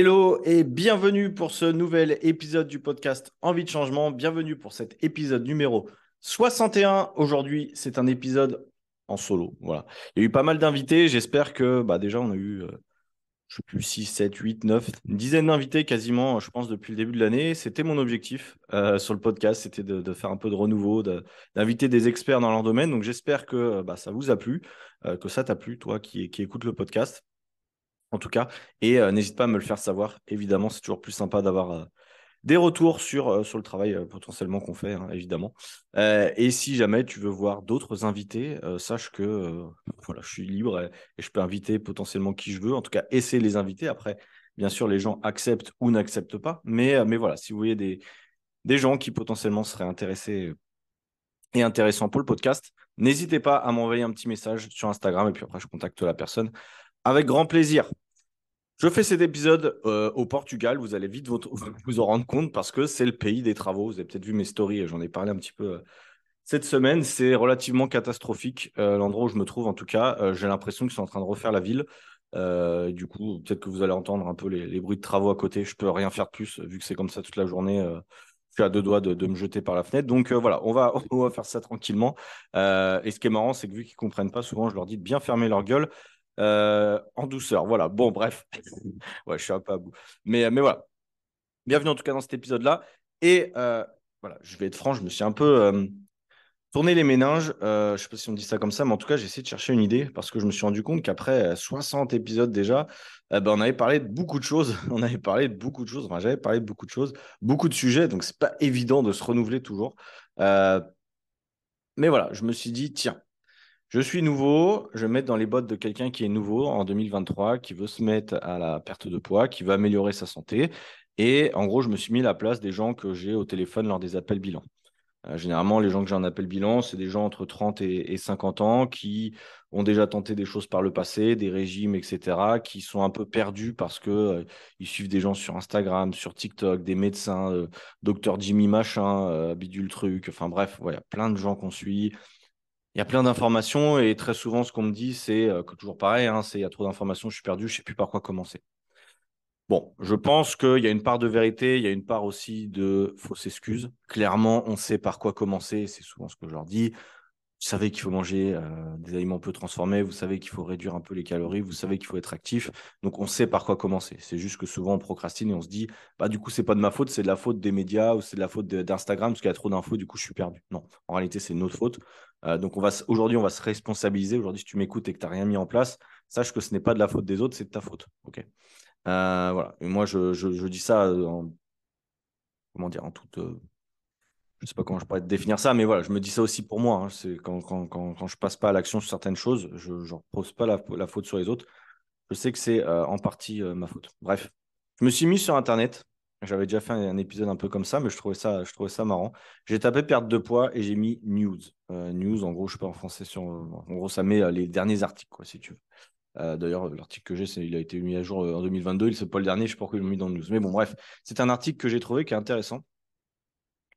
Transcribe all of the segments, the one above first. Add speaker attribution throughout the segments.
Speaker 1: Hello et bienvenue pour ce nouvel épisode du podcast Envie de changement. Bienvenue pour cet épisode numéro 61. Aujourd'hui, c'est un épisode en solo. Voilà. Il y a eu pas mal d'invités. J'espère que bah, déjà, on a eu, euh, je sais plus, 6, 7, 8, 9, une dizaine d'invités quasiment, je pense, depuis le début de l'année. C'était mon objectif euh, sur le podcast. C'était de, faire un peu de renouveau, d'inviter des experts dans leur domaine. Donc, j'espère que bah, ça vous a plu, euh, que ça t'a plu, toi qui écoutes le podcast en tout cas. Et euh, n'hésite pas à me le faire savoir. Évidemment, c'est toujours plus sympa d'avoir euh, des retours sur, euh, sur le travail potentiellement qu'on fait, hein, évidemment. et si jamais tu veux voir d'autres invités, sache que voilà, je suis libre et, je peux inviter potentiellement qui je veux. En tout cas, essayer de les inviter. Après, bien sûr, les gens acceptent ou n'acceptent pas. Mais, mais voilà, si vous voyez des, des gens qui potentiellement seraient intéressés et intéressants pour le podcast, n'hésitez pas à m'envoyer un petit message sur Instagram et puis après, je contacte la personne avec grand plaisir. Je fais cet épisode euh, au Portugal. Vous allez vite vous, en rendre compte parce que c'est le pays des travaux. Vous avez peut-être vu mes stories. J'en ai parlé un petit peu euh, cette semaine. C'est relativement catastrophique. Euh, l'endroit où je me trouve, en tout cas, j'ai l'impression qu'ils sont en train de refaire la ville. du coup, peut-être que vous allez entendre un peu les, bruits de travaux à côté. Je peux rien faire de plus vu que c'est comme ça toute la journée. je suis à deux doigts de, me jeter par la fenêtre. Donc voilà, on va, on va faire ça tranquillement. et ce qui est marrant, c'est que vu qu'ils comprennent pas, souvent je leur dis de bien fermer leur gueule euh, en douceur. Voilà. Bon, bref. ouais, je suis un peu à bout. Mais, mais voilà. Bienvenue en tout cas dans cet épisode-là. Et euh, voilà, je vais être franc, je me suis un peu euh, tourné les méninges. je ne sais pas si on dit ça comme ça, mais en tout cas, j'ai essayé de chercher une idée parce que je me suis rendu compte qu'après 60 épisodes déjà, ben, on avait parlé de beaucoup de choses. On avait parlé de beaucoup de choses. Enfin, j'avais parlé de beaucoup de choses, beaucoup de sujets. Donc, c'est pas évident de se renouveler toujours. mais voilà, je me suis dit, tiens, je suis nouveau, je vais me mettre dans les bottes de quelqu'un qui est nouveau en 2023, qui veut se mettre à la perte de poids, qui veut améliorer sa santé. Et en gros, je me suis mis à la place des gens que j'ai au téléphone lors des appels bilan. Euh, généralement, les gens que j'ai en appel bilan, c'est des gens entre 30 et, 50 ans qui ont déjà tenté des choses par le passé, des régimes, etc., qui sont un peu perdus parce que euh, ils suivent des gens sur Instagram, sur TikTok, des médecins, euh, docteur Jimmy machin, bidule truc, enfin bref, a plein de gens qu'on suit il y a plein d'informations et très souvent, ce qu'on me dit, c'est euh, toujours pareil, hein, c'est il y a trop d'informations, je suis perdu, je ne sais plus par quoi commencer. Bon, je pense qu'il y a une part de vérité, il y a une part aussi de fausses excuses. Clairement, on sait par quoi commencer, c'est souvent ce que je leur dis. Vous savez qu'il faut manger euh, des aliments peu transformés, vous savez qu'il faut réduire un peu les calories, vous savez qu'il faut être actif. Donc on sait par quoi commencer. C'est juste que souvent on procrastine et on se dit, bah du coup c'est pas de ma faute, c'est de la faute des médias ou c'est de la faute d'Instagram parce qu'il y a trop d'infos, du coup je suis perdu. Non, en réalité c'est notre faute. Euh, donc on va aujourd'hui on va se responsabiliser. Aujourd'hui si tu m'écoutes et que tu n'as rien mis en place, sache que ce n'est pas de la faute des autres, c'est de ta faute. Ok. Euh, voilà. Et moi je, je, dis ça en comment dire en toute je sais pas comment je pourrais définir ça, mais voilà, je me dis ça aussi pour moi. Hein. C'est quand, quand, quand, je passe pas à l'action sur certaines choses, je ne repose pas la, faute sur les autres. Je sais que c'est euh, en partie euh, ma faute. Bref, je me suis mis sur Internet. J'avais déjà fait un, épisode un peu comme ça, mais je trouvais ça, je trouvais ça marrant. J'ai tapé perte de poids et j'ai mis news. Euh, news, en gros, je sais pas en français. Sur, en gros, ça met les derniers articles, quoi, si tu veux. D'ailleurs, l'article que j'ai, il a été mis à jour en 2022. Il n'est pas le dernier, je ne sais pas pourquoi ils l'ont mis dans le news. Mais bon, bref, c'est un article que j'ai trouvé qui est intéressant.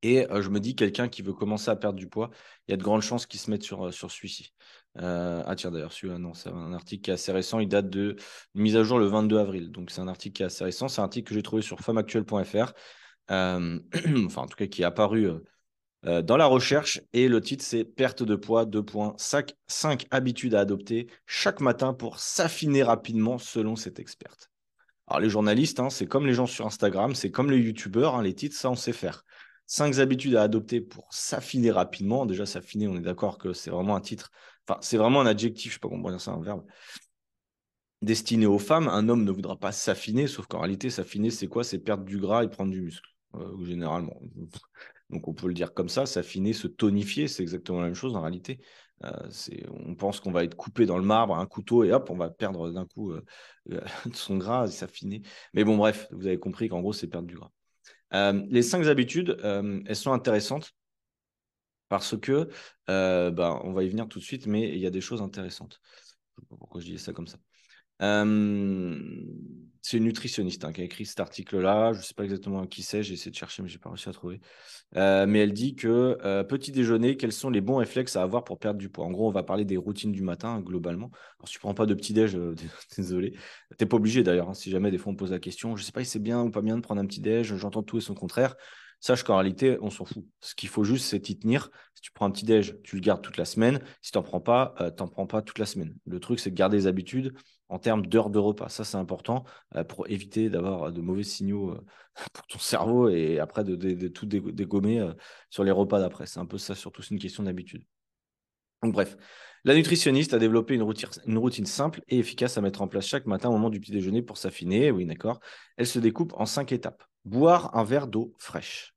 Speaker 1: Et je me dis, quelqu'un qui veut commencer à perdre du poids, il y a de grandes chances qu'il se mette sur, sur celui-ci. ah tiens, d'ailleurs, celui-là, non, c'est un article qui est assez récent. Il date de mise à jour le 22 avril. Donc, c'est un article qui est assez récent. C'est un article que j'ai trouvé sur femmeactuelle.fr. enfin, en tout cas, qui est apparu dans la recherche. Et le titre, c'est Perte de poids, 2.5 5 habitudes à adopter chaque matin pour s'affiner rapidement selon cette experte. Alors, les journalistes, hein, c'est comme les gens sur Instagram, c'est comme les youtubeurs. Hein, les titres, ça, on sait faire. Cinq habitudes à adopter pour s'affiner rapidement. Déjà, s'affiner, on est d'accord que c'est vraiment un titre, enfin, c'est vraiment un adjectif, je ne sais pas comment dire ça, un verbe, destiné aux femmes. Un homme ne voudra pas s'affiner, sauf qu'en réalité, s'affiner, c'est quoi? C'est perdre du gras et prendre du muscle, euh, généralement. Donc, on peut le dire comme ça, s'affiner, se tonifier, c'est exactement la même chose en réalité. Euh, on pense qu'on va être coupé dans le marbre, un couteau, et hop, on va perdre d'un coup euh, son gras et s'affiner. Mais bon, bref, vous avez compris qu'en gros, c'est perdre du gras. Euh, les cinq habitudes, euh, elles sont intéressantes parce que, euh, bah, on va y venir tout de suite, mais il y a des choses intéressantes. Je sais pas pourquoi je dis ça comme ça. C'est une nutritionniste hein, qui a écrit cet article-là. Je ne sais pas exactement qui c'est, j'ai essayé de chercher, mais je n'ai pas réussi à trouver. Euh, mais elle dit que euh, petit déjeuner, quels sont les bons réflexes à avoir pour perdre du poids? En gros, on va parler des routines du matin globalement. Alors, si tu ne prends pas de petit déj, euh, désolé. Tu n'es pas obligé d'ailleurs, hein, si jamais des fois on pose la question. Je ne sais pas si c'est bien ou pas bien de prendre un petit déj, j'entends tout et son contraire. Sache qu'en réalité, on s'en fout. Ce qu'il faut juste, c'est t'y tenir. Si tu prends un petit déj, tu le gardes toute la semaine. Si tu n'en prends pas, tu n'en prends pas toute la semaine. Le truc, c'est de garder les habitudes en termes d'heures de repas. Ça, c'est important euh, pour éviter d'avoir de mauvais signaux euh, pour ton cerveau et après de, tout dégommer euh, sur les repas d'après. C'est un peu ça, surtout, c'est une question d'habitude. Donc, bref, la nutritionniste a développé une routine, une routine, simple et efficace à mettre en place chaque matin au moment du petit déjeuner pour s'affiner. Oui, d'accord. Elle se découpe en cinq étapes. Boire un verre d'eau fraîche.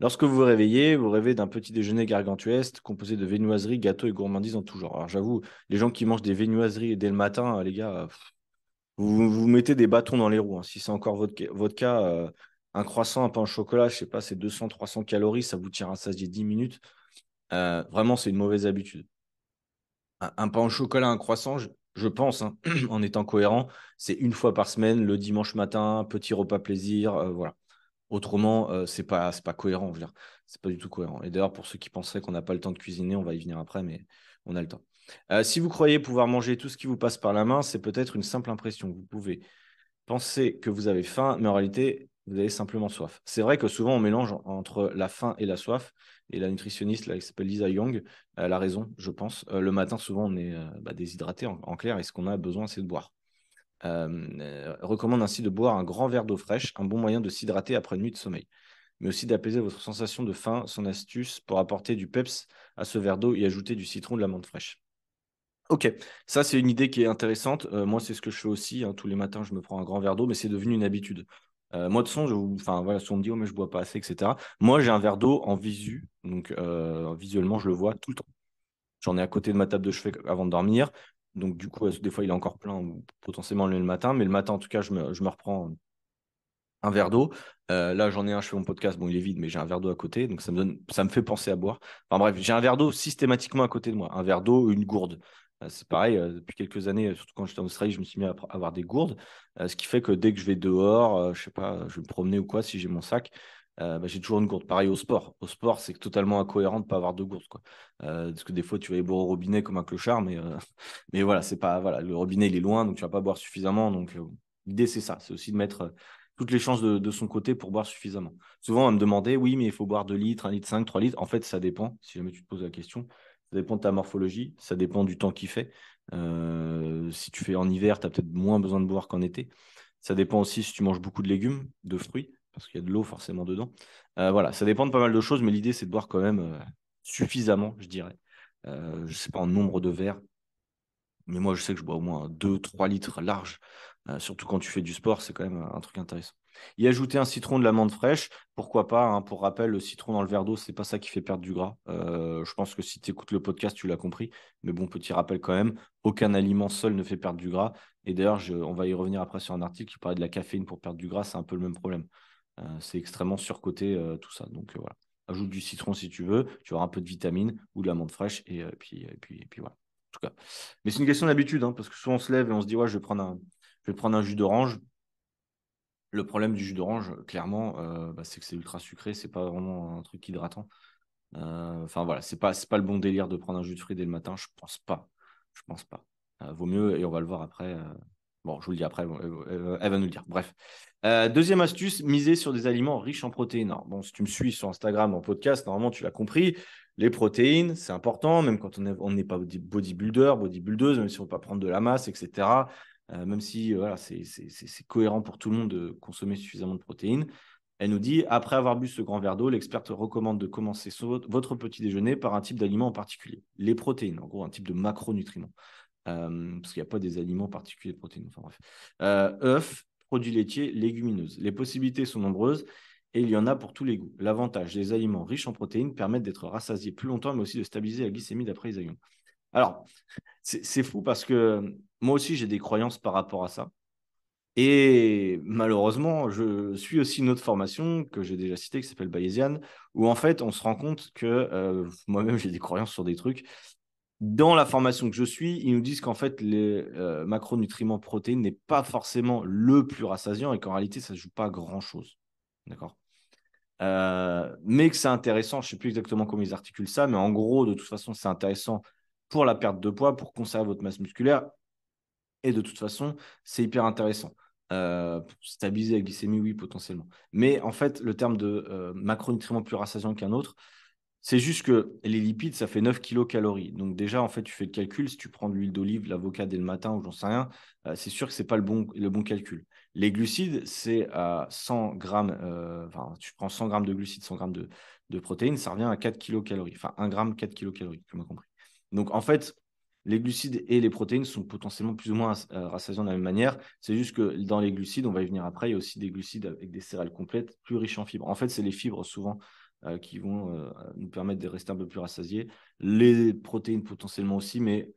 Speaker 1: Lorsque vous vous réveillez, vous rêvez d'un petit déjeuner gargantuesque composé de viennoiseries, gâteaux et gourmandises en tout genre. Alors j'avoue, les gens qui mangent des viennoiseries dès le matin, les gars, vous, vous mettez des bâtons dans les roues. Hein. Si c'est encore votre, cas, euh, un croissant, un pain au chocolat, je sais pas, c'est 200-300 calories, ça vous à sasier 10 minutes. Euh, vraiment, c'est une mauvaise habitude. Un, pain au chocolat, un croissant, je, pense, hein, en étant cohérent, c'est une fois par semaine, le dimanche matin, petit repas plaisir, euh, voilà. Autrement, euh, c'est pas, pas cohérent. Je veux dire, c'est pas du tout cohérent. Et d'ailleurs, pour ceux qui penseraient qu'on n'a pas le temps de cuisiner, on va y venir après, mais on a le temps. Euh, si vous croyez pouvoir manger tout ce qui vous passe par la main, c'est peut-être une simple impression. Vous pouvez penser que vous avez faim, mais en réalité, vous avez simplement soif. C'est vrai que souvent, on mélange entre la faim et la soif. Et la nutritionniste, là, qui s'appelle Lisa Young, elle a raison, je pense. Euh, le matin, souvent, on est bah, déshydraté en, clair, et ce qu'on a besoin, c'est de boire. Euh, recommande ainsi de boire un grand verre d'eau fraîche, un bon moyen de s'hydrater après une nuit de sommeil, mais aussi d'apaiser votre sensation de faim. Son astuce pour apporter du peps à ce verre d'eau et ajouter du citron, de la menthe fraîche. Ok, ça c'est une idée qui est intéressante. Euh, moi, c'est ce que je fais aussi. Hein. Tous les matins, je me prends un grand verre d'eau, mais c'est devenu une habitude. Euh, moi, de son, je, enfin voilà, si on me dit oh mais je bois pas assez, etc. Moi, j'ai un verre d'eau en visu, donc visuellement, je le vois tout le temps. J'en ai à côté de ma table de chevet avant de dormir. Donc, du coup, des fois, il est encore plein, potentiellement le matin. Mais le matin, en tout cas, je me, reprends un verre d'eau. Euh, là, j'en ai un, je fais mon podcast. Bon, il est vide, mais j'ai un verre d'eau à côté. Donc, ça me, donne, ça me fait penser à boire. Enfin, bref, j'ai un verre d'eau systématiquement à côté de moi. Un verre d'eau, une gourde. Euh, c'est pareil, euh, depuis quelques années, surtout quand j'étais en Australie, je me suis mis à avoir des gourdes. ce qui fait que dès que je vais dehors, je sais pas, je vais me promener ou quoi, si j'ai mon sac, euh, bah, j'ai toujours une gourde. Pareil au sport. Au sport, c'est totalement incohérent de ne pas avoir de gourde. Quoi. Euh, parce que des fois, tu vas aller boire au robinet comme un clochard, mais, euh, mais voilà, c'est pas, voilà, le robinet, est loin, donc tu ne vas pas boire suffisamment. Donc, l'idée, c'est ça. C'est aussi de mettre toutes les chances de, son côté pour boire suffisamment. Souvent, on va me demander, oui, mais il faut boire 2 litres, 1 litre 5, 3 litres. En fait, ça dépend, si jamais tu te poses la question. Ça dépend de ta morphologie, ça dépend du temps qu'il fait. si tu fais en hiver, tu as peut-être moins besoin de boire qu'en été. Ça dépend aussi si tu manges beaucoup de légumes, de fruits parce qu'il y a de l'eau forcément dedans. Euh, voilà, ça dépend de pas mal de choses, mais l'idée, c'est de boire quand même euh, suffisamment, je dirais. Euh, je ne sais pas en nombre de verres, mais moi, je sais que je bois au moins 2-3 litres larges. surtout quand tu fais du sport, c'est quand même un truc intéressant. Y ajouter un citron de l'amande fraîche, pourquoi pas hein, Pour rappel, le citron dans le verre d'eau, c'est pas ça qui fait perdre du gras. je pense que si tu écoutes le podcast, tu l'as compris. Mais bon, petit rappel quand même, aucun aliment seul ne fait perdre du gras. Et d'ailleurs, on va y revenir après sur un article qui parlait de la caféine pour perdre du gras, c'est un peu le même problème. Euh, c'est extrêmement surcoté euh, tout ça. Donc euh, voilà. Ajoute du citron si tu veux, tu auras un peu de vitamine ou de l'amande fraîche et, puis, et, puis, et puis voilà. En tout cas. Mais c'est une question d'habitude, hein, parce que souvent on se lève et on se dit ouais, je vais prendre un, je vais prendre un jus d'orange. Le problème du jus d'orange, clairement, bah, c'est que c'est ultra sucré, c'est pas vraiment un truc hydratant. Enfin voilà, c'est pas, pas le bon délire de prendre un jus de fruits dès le matin, je pense pas. Je pense pas. vaut mieux, et on va le voir après, Bon, je vous le dis après, elle va nous le dire. Bref. Euh, deuxième astuce, miser sur des aliments riches en protéines. bon, si tu me suis sur Instagram en podcast, normalement, tu l'as compris. Les protéines, c'est important, même quand on n'est pas bodybuilder, bodybuildeuse, même si on ne veut pas prendre de la masse, etc. Euh, même si voilà, c'est cohérent pour tout le monde de consommer suffisamment de protéines. Elle nous dit, après avoir bu ce grand verre d'eau, l'experte recommande de commencer votre petit déjeuner par un type d'aliment en particulier, les protéines, en gros un type de macronutriments. Euh, parce qu'il n'y a pas des aliments particuliers de protéines. Enfin bref. Euh, œufs, produits laitiers, légumineuses. Les possibilités sont nombreuses et il y en a pour tous les goûts. L'avantage des aliments riches en protéines permettent d'être rassasiés plus longtemps, mais aussi de stabiliser la glycémie d'après les aliments. Alors, c'est fou parce que moi aussi, j'ai des croyances par rapport à ça. Et malheureusement, je suis aussi une autre formation que j'ai déjà citée qui s'appelle Bayesian, où en fait, on se rend compte que euh, moi-même, j'ai des croyances sur des trucs dans la formation que je suis, ils nous disent qu'en fait, les euh, macronutriments protéines n'est pas forcément le plus rassasiant et qu'en réalité, ça ne joue pas grand-chose. D'accord? Euh, Mais que c'est intéressant, je ne sais plus exactement comment ils articulent ça, mais en gros, de toute façon, c'est intéressant pour la perte de poids, pour conserver votre masse musculaire. Et de toute façon, c'est hyper intéressant. Euh, stabiliser la glycémie, oui, potentiellement. Mais en fait, le terme de euh, macronutriments plus rassasiant qu'un autre, c'est juste que les lipides, ça fait 9 kilocalories. Donc déjà, en fait, tu fais le calcul. Si tu prends de l'huile d'olive, l'avocat dès le matin ou j'en sais rien, euh, c'est sûr que ce n'est pas le bon, le bon calcul. Les glucides, c'est à 100 grammes, euh, enfin, tu prends 100 grammes de glucides, 100 grammes de, protéines, ça revient à 4 kilocalories. Enfin, 1 gramme, 4 kilocalories, tu m'as compris. Donc en fait, les glucides et les protéines sont potentiellement plus ou moins euh, rassasiants de la même manière. C'est juste que dans les glucides, on va y venir après, il y a aussi des glucides avec des céréales complètes, plus riches en fibres. En fait, c'est les fibres souvent euh, qui vont euh, nous permettre de rester un peu plus rassasiés. Les protéines potentiellement aussi, mais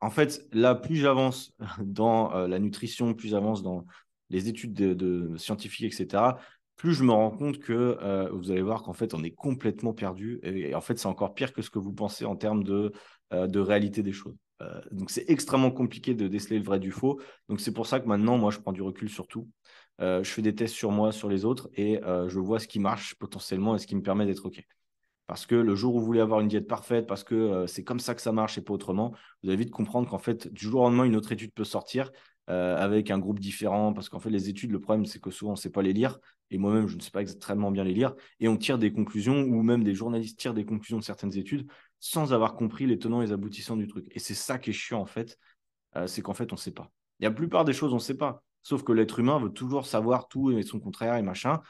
Speaker 1: en fait, là, plus j'avance dans euh, la nutrition, plus j'avance dans les études de, scientifiques, etc., plus je me rends compte que vous allez voir qu'en fait, on est complètement perdu. Et, en fait, c'est encore pire que ce que vous pensez en termes de, de réalité des choses. donc, c'est extrêmement compliqué de déceler le vrai du faux. Donc, c'est pour ça que maintenant, moi, je prends du recul sur tout. Euh, je fais des tests sur moi, sur les autres, et euh, je vois ce qui marche potentiellement et ce qui me permet d'être OK. Parce que le jour où vous voulez avoir une diète parfaite, parce que euh, c'est comme ça que ça marche et pas autrement, vous allez vite comprendre qu'en fait, du jour au lendemain, une autre étude peut sortir avec un groupe différent. Parce qu'en fait, les études, le problème, c'est que souvent, on ne sait pas les lire. Et moi-même, je ne sais pas extrêmement bien les lire. Et on tire des conclusions, ou même des journalistes tirent des conclusions de certaines études sans avoir compris les tenants et les aboutissants du truc. Et c'est ça qui est chiant, en fait. c'est qu'en fait, on ne sait pas. Il y a la plupart des choses, on ne sait pas. Sauf que l'être humain veut toujours savoir tout et son contraire et machin.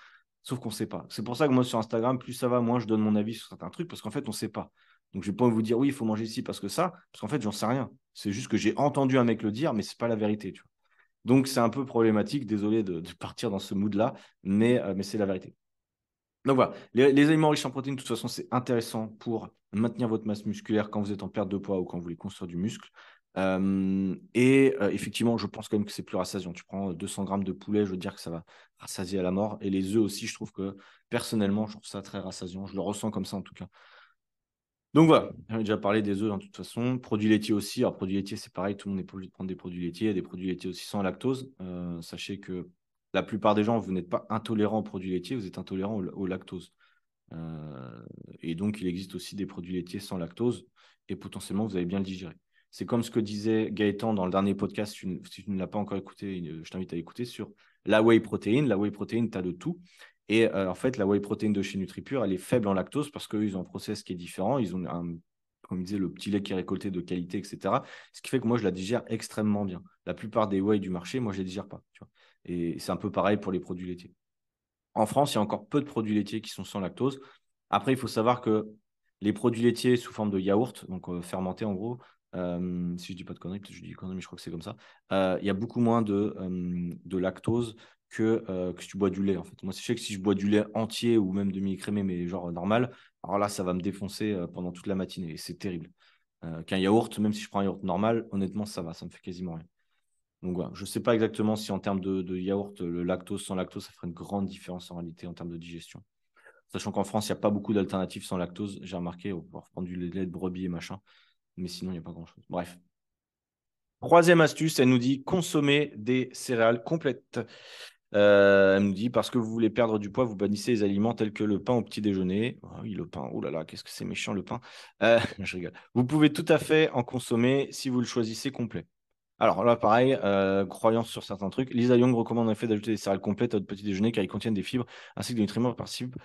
Speaker 1: Sauf qu'on ne sait pas. C'est pour ça que moi, sur Instagram, plus ça va, moins je donne mon avis sur certains trucs parce qu'en fait, on ne sait pas. Donc, je ne vais pas vous dire oui, il faut manger ici parce que ça, parce qu'en fait, j'en sais rien. C'est juste que j'ai entendu un mec le dire, mais ce n'est pas la vérité. Donc, c'est un peu problématique. Désolé de, partir dans ce mood-là, mais, euh, mais c'est la vérité. Donc voilà, les, les, aliments riches en protéines, de toute façon, c'est intéressant pour maintenir votre masse musculaire quand vous êtes en perte de poids ou quand vous voulez construire du muscle. Et effectivement, je pense quand même que c'est plus rassasiant. Tu prends 200 grammes de poulet, je veux dire que ça va rassasier à la mort. Et les œufs aussi, je trouve que personnellement, je trouve ça très rassasiant. Je le ressens comme ça en tout cas. Donc voilà, j'avais déjà parlé des œufs de toute façon. Produits laitiers aussi. Alors, produits laitiers, c'est pareil, tout le monde est obligé de prendre des produits laitiers. Il y a des produits laitiers aussi sans lactose. Sachez que la plupart des gens, vous n'êtes pas intolérant aux produits laitiers, vous êtes intolérant au, lactose. et donc, il existe aussi des produits laitiers sans lactose et potentiellement, vous allez bien le digérer. C'est comme ce que disait Gaëtan dans le dernier podcast, si tu, ne l'as pas encore écouté, je t'invite à écouter sur la whey protéine. La whey protéine, tu as de tout. Et euh, en fait, la whey protéine de chez NutriPure, elle est faible en lactose parce qu'ils ont un process qui est différent. Ils ont, un, comme disait, le petit lait qui est récolté de qualité, etc. Ce qui fait que moi, je la digère extrêmement bien. La plupart des whey du marché, moi, je ne les digère pas. Et c'est un peu pareil pour les produits laitiers. En France, il y a encore peu de produits laitiers qui sont sans lactose. Après, il faut savoir que les produits laitiers sous forme de yaourt, donc euh, fermentés en gros, euh, si je dis pas de conneries, je dis conneries, mais je crois que c'est comme ça. Euh, il y a beaucoup moins de, euh, lactose que, si tu bois du lait. En fait. Moi, je sais que si je bois du lait entier ou même demi-écrémé, mais genre normal, alors là, ça va me défoncer pendant toute la matinée c'est terrible. Qu'un yaourt, même si je prends un yaourt normal, honnêtement, ça va, ça me fait quasiment rien. Donc voilà, je ne sais pas exactement si en termes de, de, yaourt, le lactose sans lactose, ça ferait une grande différence en réalité en termes de digestion. Sachant qu'en France, il n'y a pas beaucoup d'alternatives sans lactose. J'ai remarqué, on va prendre du lait de brebis et machin. Mais sinon, il n'y a pas grand-chose. Bref. Troisième astuce, elle nous dit consommer des céréales complètes. Euh, elle nous dit parce que vous voulez perdre du poids, vous bannissez les aliments tels que le pain au petit déjeuner. Oh oui, le pain. Oh là là, qu'est-ce que c'est méchant le pain. Euh, je rigole. Vous pouvez tout à fait en consommer si vous le choisissez complet. Alors là, pareil, euh, croyance sur certains trucs. Lisa Young recommande en effet d'ajouter des céréales complètes à votre petit déjeuner car ils contiennent des fibres ainsi que des nutriments participe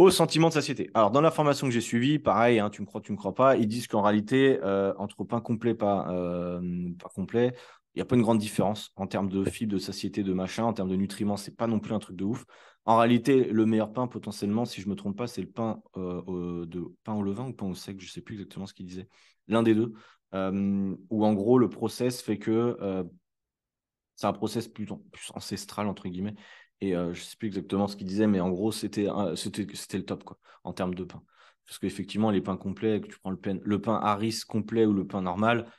Speaker 1: au sentiment de satiété. Alors, dans la formation que j'ai suivie, pareil, hein, tu me crois, tu me crois pas, ils disent qu'en réalité, euh, entre pain complet, pas, euh, pas complet, il n'y a pas une grande différence en termes de fibres, de satiété, de machin, en termes de nutriments, c'est pas non plus un truc de ouf. En réalité, le meilleur pain, potentiellement, si je me trompe pas, c'est le pain, euh, de, pain au levain ou pain au sec, je sais plus exactement ce qu'il disait. L'un des deux. où en gros, le process fait que c'est un process plus ancestral, entre guillemets, et euh, je ne sais plus exactement ce qu'il disait, mais en gros, c'était le top quoi, en termes de pain. Parce qu'effectivement, les pains complets, que tu prends le pain, le pain Harris complet ou le pain normal,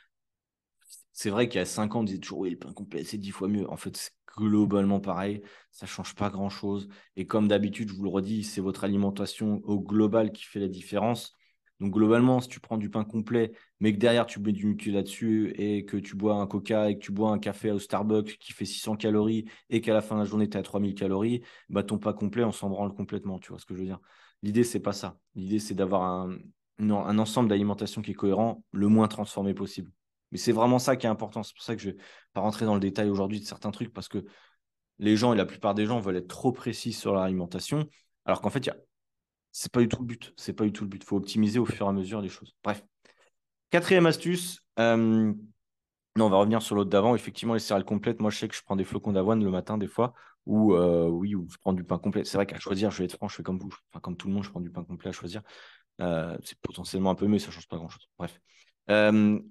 Speaker 1: c'est vrai qu'il y a 5 ans, on disait toujours oui, le pain complet, c'est 10 fois mieux. En fait, c'est globalement pareil, ça ne change pas grand-chose. Et comme d'habitude, je vous le redis, c'est votre alimentation au global qui fait la différence. Donc globalement, si tu prends du pain complet, mais que derrière tu mets du Nutella là-dessus et que tu bois un coca et que tu bois un café au Starbucks qui fait 600 calories et qu'à la fin de la journée tu es à 3000 calories, bah ton pain complet, on s'en branle complètement, tu vois ce que je veux dire. L'idée, c'est pas ça. L'idée, c'est d'avoir un, ensemble d'alimentation qui est cohérent, le moins transformé possible. Mais c'est vraiment ça qui est important. C'est pour ça que je ne vais pas rentrer dans le détail aujourd'hui de certains trucs parce que les gens et la plupart des gens veulent être trop précis sur l'alimentation, alors qu'en fait, ce c'est pas du tout le but. C'est pas du tout le but. Il faut optimiser au fur et à mesure les choses. Bref. Quatrième astuce. Euh, non, on va revenir sur l'autre d'avant. Effectivement, les céréales complètes. Moi, je sais que je prends des flocons d'avoine le matin des fois, ou euh, oui, ou je prends du pain complet. C'est vrai qu'à choisir, je vais être franc, je fais comme vous, enfin comme tout le monde, je prends du pain complet à choisir. Euh, c'est potentiellement un peu mieux, ça change pas grand-chose. Bref.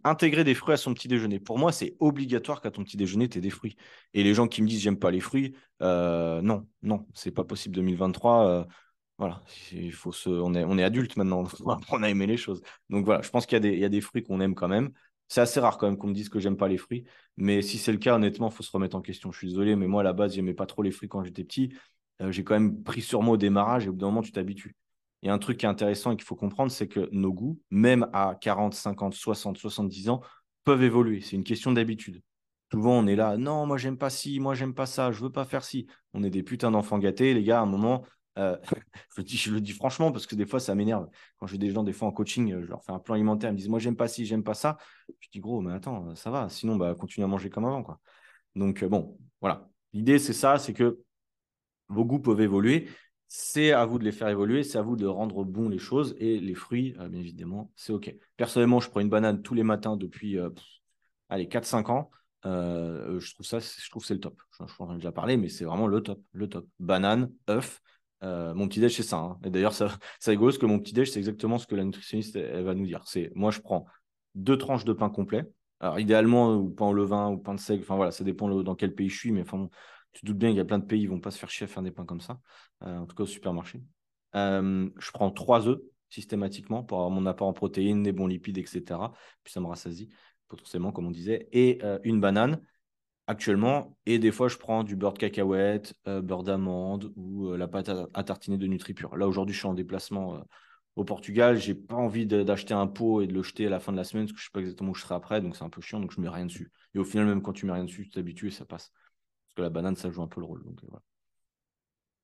Speaker 1: Intégrer des fruits à son petit déjeuner. Pour moi, c'est obligatoire qu'à ton petit déjeuner, tu aies des fruits. Et les gens qui me disent j'aime pas les fruits, non, non, c'est pas possible. 2023, euh, voilà, il faut se, on est, on est adulte maintenant, on a aimé les choses. Donc voilà, je pense qu'il y, y a des fruits qu'on aime quand même. C'est assez rare quand même qu'on me dise que j'aime pas les fruits, mais si c'est le cas, honnêtement, il faut se remettre en question. Je suis désolé, mais moi à la base, j'aimais pas trop les fruits quand j'étais petit. j'ai quand même pris sur moi au démarrage et au bout d'un moment, tu t'habitues. Il y a un truc qui est intéressant et qu'il faut comprendre, c'est que nos goûts, même à 40, 50, 60, 70 ans, peuvent évoluer. C'est une question d'habitude. Souvent, on est là, non, moi, j'aime pas ci, moi, j'aime pas ça, je veux pas faire ci. On est des putains d'enfants gâtés, les gars, à un moment, euh, je, le dis, franchement parce que des fois, ça m'énerve. Quand j'ai des gens, des fois en coaching, je leur fais un plan alimentaire, ils me disent, moi, j'aime pas ci, j'aime pas ça. Je dis, gros, mais attends, ça va. Sinon, bah, continue à manger comme avant. Quoi. Donc, euh, bon, voilà. L'idée, c'est ça, c'est que vos goûts peuvent évoluer c'est à vous de les faire évoluer, c'est à vous de rendre bon les choses et les fruits, euh, bien évidemment, c'est OK. Personnellement, je prends une banane tous les matins depuis euh, allez, 4-5 ans. Euh, je trouve ça, je trouve c'est le top. Je, je en train de déjà parler, mais c'est vraiment le top, le top. Banane, œuf. Mon petit déj, c'est ça. Hein. Et d'ailleurs, ça, c'est rigolo parce que mon petit déj, c'est exactement ce que la nutritionniste elle, va nous dire. C'est moi, je prends deux tranches de pain complet. Alors, idéalement, ou pain au levain, ou pain de seigle. Enfin, voilà, ça dépend dans quel pays je suis. Mais enfin, tu te doutes bien qu'il y a plein de pays, ils vont pas se faire chier à faire des pains comme ça, euh, en tout cas au supermarché. Euh, je prends trois œufs systématiquement pour avoir mon apport en protéines, des bons lipides, etc. Puis ça me rassasie potentiellement, comme on disait, et euh, une banane actuellement. Et des fois, je prends du beurre de cacahuète, beurre d'amande ou la pâte à, tartiner de NutriPure. Là, aujourd'hui, je suis en déplacement au Portugal. J'ai pas envie d'acheter un pot et de le jeter à la fin de la semaine parce que je sais pas exactement où je serai après, donc c'est un peu chiant, donc je mets rien dessus. Et au final, même quand tu mets rien dessus, tu t'habitues et ça passe. Parce que la banane, ça joue un peu le rôle.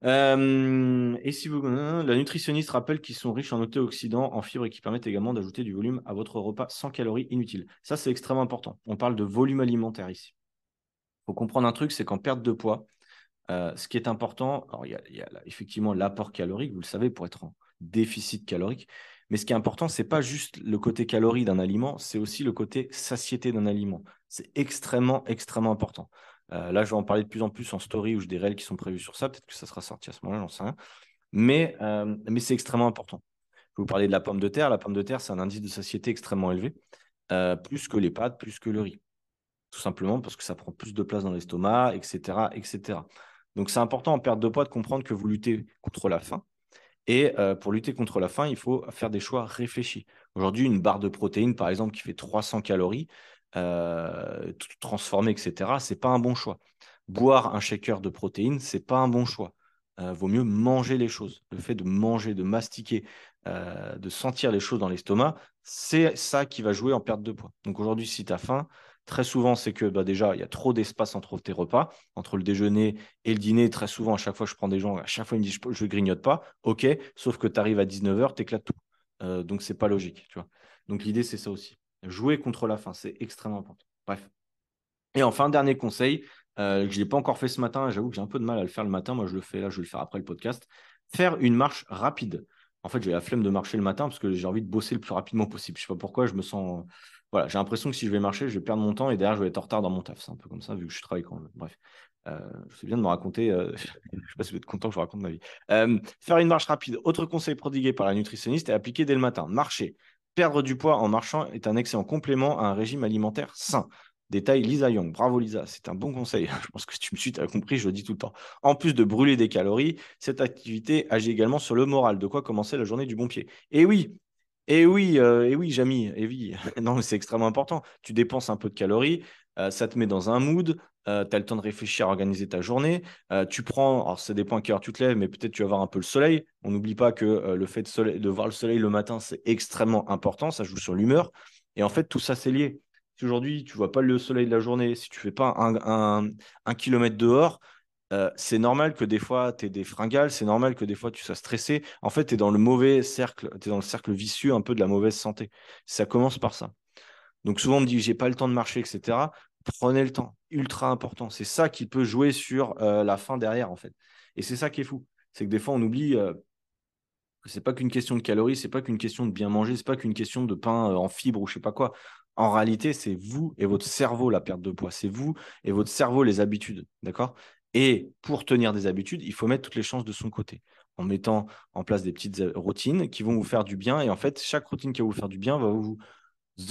Speaker 1: Euh, et si vous, la nutritionniste rappelle qu'ils sont riches en antioxydants, en fibres et qui permettent également d'ajouter du volume à votre repas sans calories inutiles. Ça, c'est extrêmement important. On parle de volume alimentaire ici. Faut comprendre un truc, c'est qu'en perte de poids, euh, ce qui est important, alors il y a, effectivement l'apport calorique, vous le savez, pour être en déficit calorique. Mais ce qui est important, c'est pas juste le côté calories d'un aliment, c'est aussi le côté satiété d'un aliment. C'est extrêmement, extrêmement important. Euh, là, je vais en parler de plus en plus en story ou j'ai des réels qui sont prévus sur ça. Peut-être que ça sera sorti à ce moment-là, j'en sais rien. Mais, euh, mais c'est extrêmement important. Je vais vous parler de la pomme de terre. La pomme de terre, c'est un indice de satiété extrêmement élevé, plus que les pâtes, plus que le riz. Tout simplement parce que ça prend plus de place dans l'estomac, etc., etc. Donc, c'est important en perte de poids de comprendre que vous luttez contre la faim. Et pour lutter contre la faim, il faut faire des choix réfléchis. Aujourd'hui, une barre de protéines, par exemple, qui fait 300 calories, euh, tout transformé, etc., c'est pas un bon choix. Boire un shaker de protéines, c'est pas un bon choix. Euh, vaut mieux manger les choses. Le fait de manger, de mastiquer, euh, de sentir les choses dans l'estomac, c'est ça qui va jouer en perte de poids. Donc aujourd'hui, si tu as faim, très souvent, c'est que bah, déjà, il y a trop d'espace entre tes repas, entre le déjeuner et le dîner. Très souvent, à chaque fois, je prends des gens, à chaque fois, ils me disent je ne grignote pas. OK, sauf que tu arrives à 19h, tu éclates tout. donc, c'est pas logique. Tu vois. Donc, l'idée, c'est ça aussi. Jouer contre la faim, c'est extrêmement important. Bref. Et enfin, dernier conseil, euh, que je n'ai pas encore fait ce matin, j'avoue que j'ai un peu de mal à le faire le matin, moi je le fais là, je vais le faire après le podcast. Faire une marche rapide. En fait, j'ai la flemme de marcher le matin parce que j'ai envie de bosser le plus rapidement possible. Je ne sais pas pourquoi, je me sens. Voilà, j'ai l'impression que si je vais marcher, je vais perdre mon temps et derrière, je vais être en retard dans mon taf. C'est un peu comme ça, vu que je travaille quand même. Bref, euh, je bien de me raconter. Euh, je ne sais pas si vous êtes content que je raconte ma vie. faire une marche rapide. Autre conseil prodigué par la nutritionniste est appliqué dès le matin. Marcher. Perdre du poids en marchant est un excellent complément à un régime alimentaire sain. Détail Lisa Young. Bravo Lisa, c'est un bon conseil. Je pense que tu me suis, tu as compris, je le dis tout le temps. En plus de brûler des calories, cette activité agit également sur le moral. De quoi commencer la journée du bon pied. Et oui, et oui, euh, et oui, Jamy, et oui. non, c'est extrêmement important. Tu dépenses un peu de calories. ça te met dans un mood, tu as le temps de réfléchir à organiser ta journée. tu prends, alors ça dépend à quelle heure tu te lèves, mais peut-être tu vas voir un peu le soleil. On n'oublie pas que le fait de, de, voir le soleil le matin, c'est extrêmement important, ça joue sur l'humeur. Et en fait, tout ça, c'est lié. Si aujourd'hui, tu vois pas le soleil de la journée, si tu fais pas un, un, kilomètre dehors, euh, c'est normal que des fois tu aies des fringales, c'est normal que des fois tu sois stressé. En fait, tu es dans le mauvais cercle, tu es dans le cercle vicieux un peu de la mauvaise santé. Ça commence par ça. Donc souvent on me dit j'ai pas le temps de marcher, etc. Prenez le temps, ultra important. C'est ça qui peut jouer sur euh, la fin derrière en fait. Et c'est ça qui est fou, c'est que des fois on oublie euh, que c'est pas qu'une question de calories, c'est pas qu'une question de bien manger, c'est pas qu'une question de pain en fibres ou je sais pas quoi. En réalité, c'est vous et votre cerveau la perte de poids. C'est vous et votre cerveau les habitudes. D'accord? Et pour tenir des habitudes, il faut mettre toutes les chances de son côté en mettant en place des petites euh, routines qui vont vous faire du bien. Et en fait, chaque routine qui va vous faire du bien va vous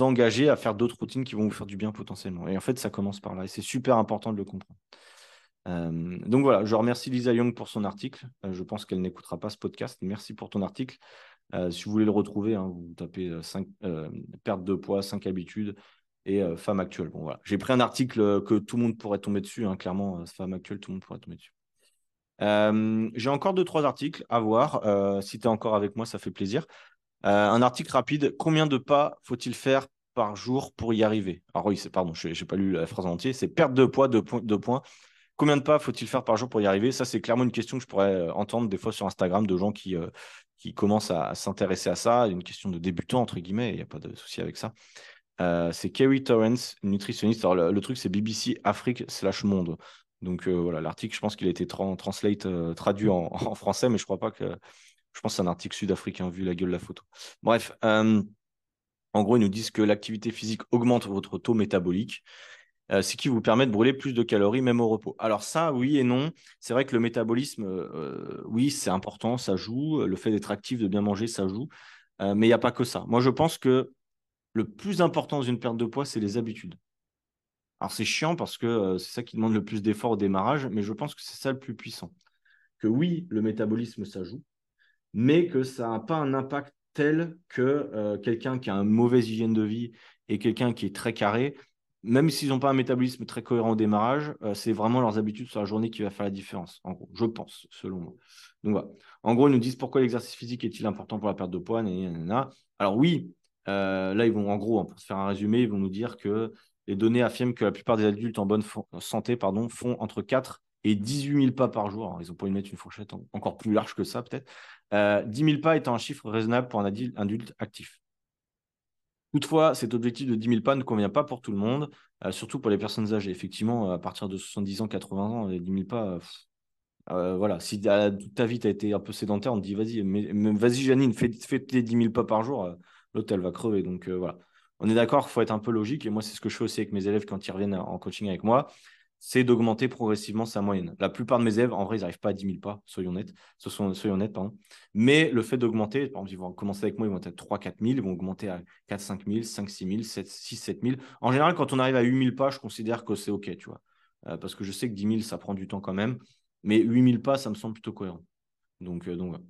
Speaker 1: engager à faire d'autres routines qui vont vous faire du bien potentiellement. Et en fait, ça commence par là. Et c'est super important de le comprendre. Euh, donc voilà, je remercie Lisa Young pour son article. Euh, je pense qu'elle n'écoutera pas ce podcast. Merci pour ton article. Si vous voulez le retrouver, hein, vous tapez 5, euh, euh, perte de poids, 5 habitudes et femme actuelle. Bon, voilà. J'ai pris un article que tout le monde pourrait tomber dessus. Hein, clairement, femme actuelle, tout le monde pourrait tomber dessus. J'ai encore deux, trois articles à voir. si tu es encore avec moi, ça fait plaisir. un article rapide. Combien de pas faut-il faire par jour pour y arriver? Alors oui, pardon, je n'ai pas lu la phrase entière. C'est perte de poids, de, points. Combien de pas faut-il faire par jour pour y arriver? Ça, c'est clairement une question que je pourrais entendre des fois sur Instagram de gens qui, qui commencent à, s'intéresser à ça, une question de débutant, entre guillemets, il n'y a pas de souci avec ça. Euh, c'est Kerry Torrance, nutritionniste. Alors, le, truc, c'est BBC Afrique slash monde. Donc, euh, voilà, l'article, je pense qu'il a été translate, euh, traduit en, français, mais je crois pas que. Je pense que c'est un article sud-africain, vu la gueule de la photo. Bref, en gros, ils nous disent que l'activité physique augmente votre taux métabolique. Ce qui vous permet de brûler plus de calories même au repos. Alors ça, oui et non. C'est vrai que le métabolisme, oui, c'est important, ça joue. Le fait d'être actif, de bien manger, ça joue. Mais il n'y a pas que ça. Moi, je pense que le plus important dans une perte de poids, c'est les habitudes. Alors c'est chiant parce que c'est ça qui demande le plus d'efforts au démarrage, mais je pense que c'est ça le plus puissant. Que oui, le métabolisme, ça joue, mais que ça n'a pas un impact tel que quelqu'un qui a une mauvaise hygiène de vie et quelqu'un qui est très carré même s'ils n'ont pas un métabolisme très cohérent au démarrage, euh, c'est vraiment leurs habitudes sur la journée qui va faire la différence, en gros, je pense, selon moi. Donc voilà. En gros, ils nous disent pourquoi l'exercice physique est-il important pour la perte de poids. Alors oui, euh, là, ils vont, en gros, hein, pour se faire un résumé, ils vont nous dire que les données affirment que la plupart des adultes en bonne santé pardon, font entre 4 et 18 000 pas par jour. ils ont pas y mettre une fourchette encore plus large que ça, peut-être. Euh, 10 000 pas étant un chiffre raisonnable pour un adulte actif. Toutefois, cet objectif de 10 000 pas ne convient pas pour tout le monde, euh, surtout pour les personnes âgées. Effectivement, à partir de 70 ans, 80 ans, les 10 000 pas, euh, voilà. Si ta vie, tu as été un peu sédentaire, on te dit vas-y, vas-y, Janine, fais, fais, tes 10 000 pas par jour, euh, l'autre, elle va crever. Donc voilà. On est d'accord, il faut être un peu logique. Et moi, c'est ce que je fais aussi avec mes élèves quand ils reviennent en coaching avec moi c'est d'augmenter progressivement sa moyenne. La plupart de mes élèves, en vrai, ils n'arrivent pas à 10 000 pas, soyons nets. Soyons pardon. Mais le fait d'augmenter, par exemple, ils vont commencer avec moi, ils vont être à 3 4 000, ils vont augmenter à 4 5 000, 5 6 000, 7, 6 7 000. En général, quand on arrive à 8 000 pas, je considère que c'est OK, tu vois. Euh, parce que je sais que 10 000, ça prend du temps quand même. Mais 8 000 pas, ça me semble plutôt cohérent. Donc, euh, donc voilà.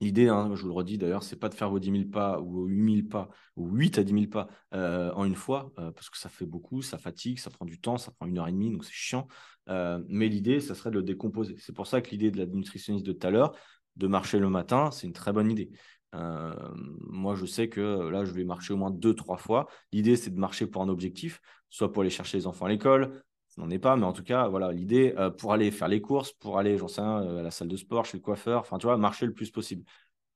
Speaker 1: L'idée, hein, je vous le redis d'ailleurs, c'est pas de faire vos 10 000 pas ou 8 000 pas ou 8 à 10 000 pas euh, en une fois, euh, parce que ça fait beaucoup, ça fatigue, ça prend du temps, ça prend une heure et demie, donc c'est chiant. Euh, mais l'idée, ça serait de le décomposer. C'est pour ça que l'idée de la nutritionniste de tout à l'heure, de marcher le matin, c'est une très bonne idée. moi, je sais que là, je vais marcher au moins deux, trois fois. L'idée, c'est de marcher pour un objectif, soit pour aller chercher les enfants à l'école, n'en ai pas, mais en tout cas, voilà, l'idée euh, pour aller faire les courses, pour aller, j'en sais rien, euh, à la salle de sport, chez le coiffeur, enfin, tu vois, marcher le plus possible.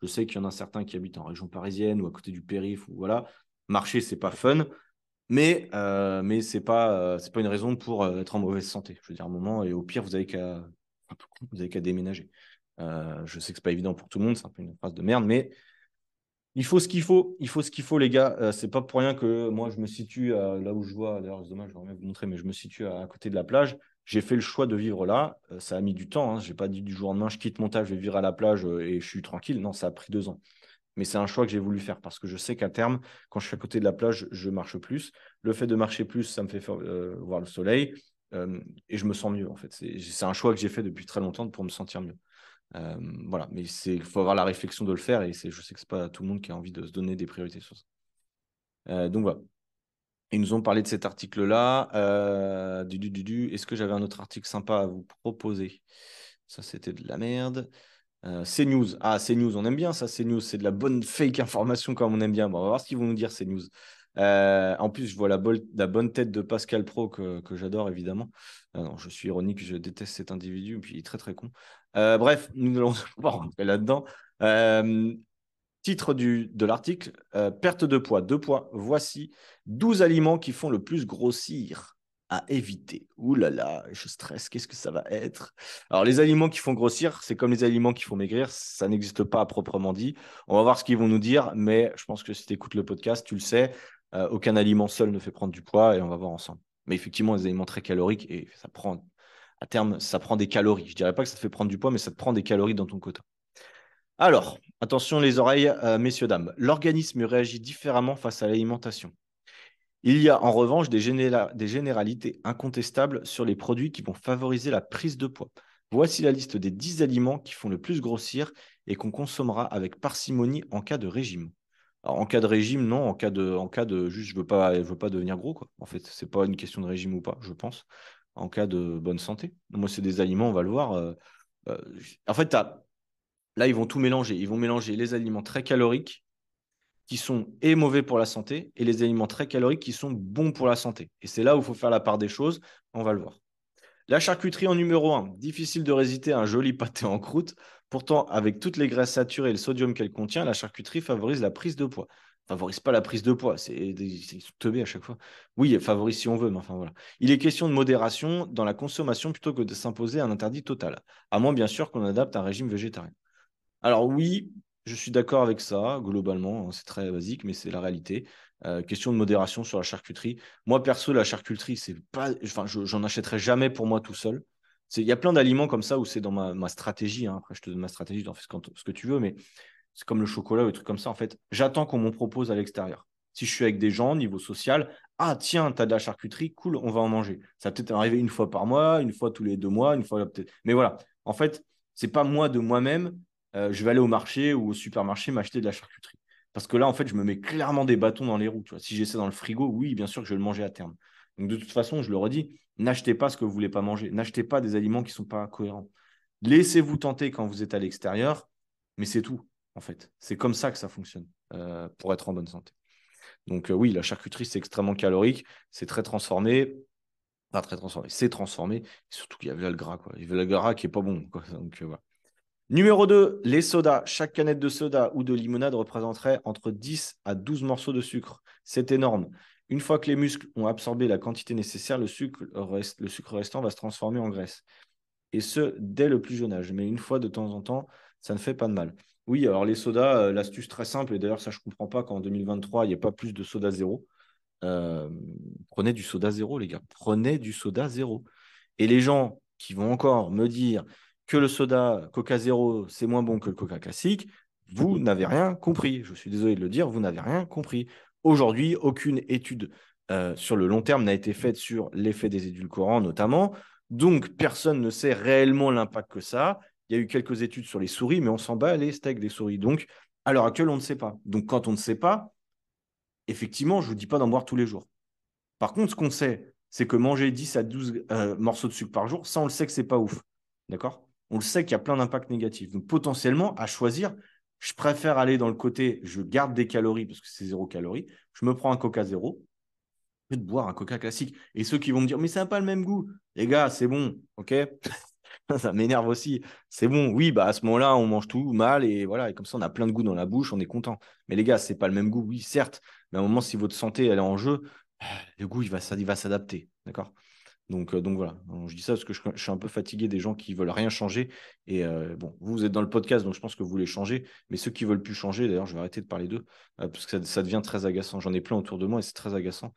Speaker 1: Je sais qu'il y en a certains qui habitent en région parisienne ou à côté du périph, ou voilà, marcher, c'est pas fun, mais, euh, mais c'est pas, c'est pas une raison pour être en mauvaise santé. Je veux dire, à un moment, et au pire, vous avez qu'à, vous avez qu'à déménager. je sais que c'est pas évident pour tout le monde, c'est un peu une phrase de merde, mais il faut ce qu'il faut, il faut ce qu'il faut, les gars. Euh, c'est pas pour rien que moi je me situe là où je vois. D'ailleurs, c'est dommage, je vais vous montrer, mais je me situe à, côté de la plage. J'ai fait le choix de vivre là. Euh, ça a mis du temps. Hein. Je n'ai pas dit du jour au lendemain, je quitte mon taf, je vais vivre à la plage euh, et je suis tranquille. Non, ça a pris deux ans. Mais c'est un choix que j'ai voulu faire parce que je sais qu'à terme, quand je suis à côté de la plage, je marche plus. Le fait de marcher plus, ça me fait voir le soleil et je me sens mieux en fait. C'est un choix que j'ai fait depuis très longtemps pour me sentir mieux. Euh, voilà, mais il faut avoir la réflexion de le faire et je sais que c'est pas tout le monde qui a envie de se donner des priorités sur ça. Euh, donc voilà. Ils nous ont parlé de cet article-là. Euh, du, du, du, Est-ce que j'avais un autre article sympa à vous proposer? Ça, c'était de la merde. CNews. Ah, CNews, on aime bien ça, CNews. C'est de la bonne fake information comme on aime bien. Bon, on va voir ce qu'ils vont nous dire, CNews. Euh, en plus, je vois la, la, bonne tête de Pascal Pro que, que j'adore, évidemment. Ah non, je suis ironique, je déteste cet individu, puis il est très très con. Euh, bref, nous allons pas rentrer là-dedans. Euh, titre du, de l'article Perte de poids, deux poids. Voici 12 aliments qui font le plus grossir à éviter. Ouh là là, je stresse, qu'est-ce que ça va être? Alors, les aliments qui font grossir, c'est comme les aliments qui font maigrir, ça n'existe pas à proprement dit. On va voir ce qu'ils vont nous dire, mais je pense que si tu écoutes le podcast, tu le sais, euh, aucun aliment seul ne fait prendre du poids et on va voir ensemble. Mais effectivement, des aliments très caloriques et ça prend, à terme, ça prend des calories. Je dirais pas que ça te fait prendre du poids, mais ça te prend des calories dans ton quota. Alors, attention les oreilles, euh, messieurs, dames. L'organisme réagit différemment face à l'alimentation. Il y a en revanche des, généralités incontestables sur les produits qui vont favoriser la prise de poids. Voici la liste des 10 aliments qui font le plus grossir et qu'on consommera avec parcimonie en cas de régime en cas de régime, non. En cas de, en juste, je veux pas, je veux pas devenir gros, quoi. En fait, c'est pas une question de régime ou pas, je pense. En cas de bonne santé. Moi, c'est des aliments, on va le voir. Euh, euh, en fait, là, ils vont tout mélanger. Ils vont mélanger les aliments très caloriques qui sont et mauvais pour la santé et les aliments très caloriques qui sont bons pour la santé. Et c'est là où il faut faire la part des choses. On va le voir. La charcuterie en numéro 1. Difficile de résister à un joli pâté en croûte. Pourtant, avec toutes les graisses saturées et le sodium qu'elle contient, la charcuterie favorise la prise de poids. Favorise pas la prise de poids, c'est teubé à chaque fois. Oui, elle favorise si on veut, mais enfin voilà. Il est question de modération dans la consommation plutôt que de s'imposer un interdit total, à moins bien sûr qu'on adapte un régime végétarien. Alors oui, je suis d'accord avec ça, globalement, hein, c'est très basique, mais c'est la réalité. Euh, question de modération sur la charcuterie. Moi, perso, la charcuterie, c'est pas, enfin, j'en achèterai jamais pour moi tout seul. Il y a plein d'aliments comme ça où c'est dans ma, stratégie. Hein. Après, je te donne ma stratégie, tu en fais ce, que tu veux, mais c'est comme le chocolat ou des trucs comme ça. En fait, j'attends qu'on m'en propose à l'extérieur. Si je suis avec des gens, niveau social, ah tiens, tu as de la charcuterie, cool, on va en manger. Ça va peut-être arriver une fois par mois, une fois tous les deux mois, une fois peut-être. Mais voilà, en fait, c'est pas moi de moi-même, euh, je vais aller au marché ou au supermarché m'acheter de la charcuterie. Parce que là, en fait, je me mets clairement des bâtons dans les roues. Si j'ai ça dans le frigo, oui, bien sûr que je vais le manger à terme. Donc, de toute façon, je le redis, n'achetez pas ce que vous ne voulez pas manger. N'achetez pas des aliments qui ne sont pas cohérents. Laissez-vous tenter quand vous êtes à l'extérieur, mais c'est tout, en fait. C'est comme ça que ça fonctionne euh, pour être en bonne santé. Donc, euh, oui, la charcuterie, c'est extrêmement calorique, c'est très transformé. Pas très transformé, c'est transformé. surtout qu'il y avait le gras, quoi. Il y avait le gras qui n'est pas bon. Euh. Numéro 2, les sodas. Chaque canette de soda ou de limonade représenterait entre 10 à 12 morceaux de sucre. C'est énorme. Une fois que les muscles ont absorbé la quantité nécessaire, le sucre restant va se transformer en graisse. Et ce, dès le plus jeune âge. Mais une fois de temps en temps, ça ne fait pas de mal. Oui, alors les sodas, euh, l'astuce très simple, et d'ailleurs ça je ne comprends pas qu'en 2023, il n'y ait pas plus de soda zéro. Euh, prenez du soda zéro, les gars. Prenez du soda zéro. Et les gens qui vont encore me dire que le soda Coca zéro, c'est moins bon que le Coca classique, vous n'avez rien compris. Je suis désolé de le dire, vous n'avez rien compris. Aujourd'hui, aucune étude euh, sur le long terme n'a été faite sur l'effet des édulcorants notamment. Donc, personne ne sait réellement l'impact que ça. Il y a eu quelques études sur les souris, mais on s'en bat les steaks des souris. Donc, à l'heure actuelle, on ne sait pas. Donc, quand on ne sait pas, effectivement, je ne vous dis pas d'en boire tous les jours. Par contre, ce qu'on sait, c'est que manger 10 à 12 euh, morceaux de sucre par jour, ça, on le sait que ce n'est pas ouf. D'accord? On le sait qu'il y a plein d'impacts négatifs. Donc, potentiellement, à choisir, je préfère aller dans le côté, je garde des calories parce que c'est zéro calorie. Je me prends un coca zéro, vais de boire un coca classique. Et ceux qui vont me dire, mais ça n'a pas le même goût. Les gars, c'est bon, ok? Ça m'énerve aussi. C'est bon, oui, bah à ce moment-là, on mange tout mal et voilà. Et comme ça, on a plein de goût dans la bouche, on est content. Mais les gars, c'est pas le même goût, oui, certes. Mais à un moment, si votre santé elle est en jeu, le goût, il va, il va s'adapter. D'accord? Donc, euh, donc voilà, je dis ça parce que je, suis un peu fatigué des gens qui veulent rien changer. Et euh, bon, vous, vous êtes dans le podcast, donc je pense que vous voulez changer. Mais ceux qui veulent plus changer, d'ailleurs, je vais arrêter de parler d'eux euh, parce que ça, devient très agaçant. J'en ai plein autour de moi et c'est très agaçant.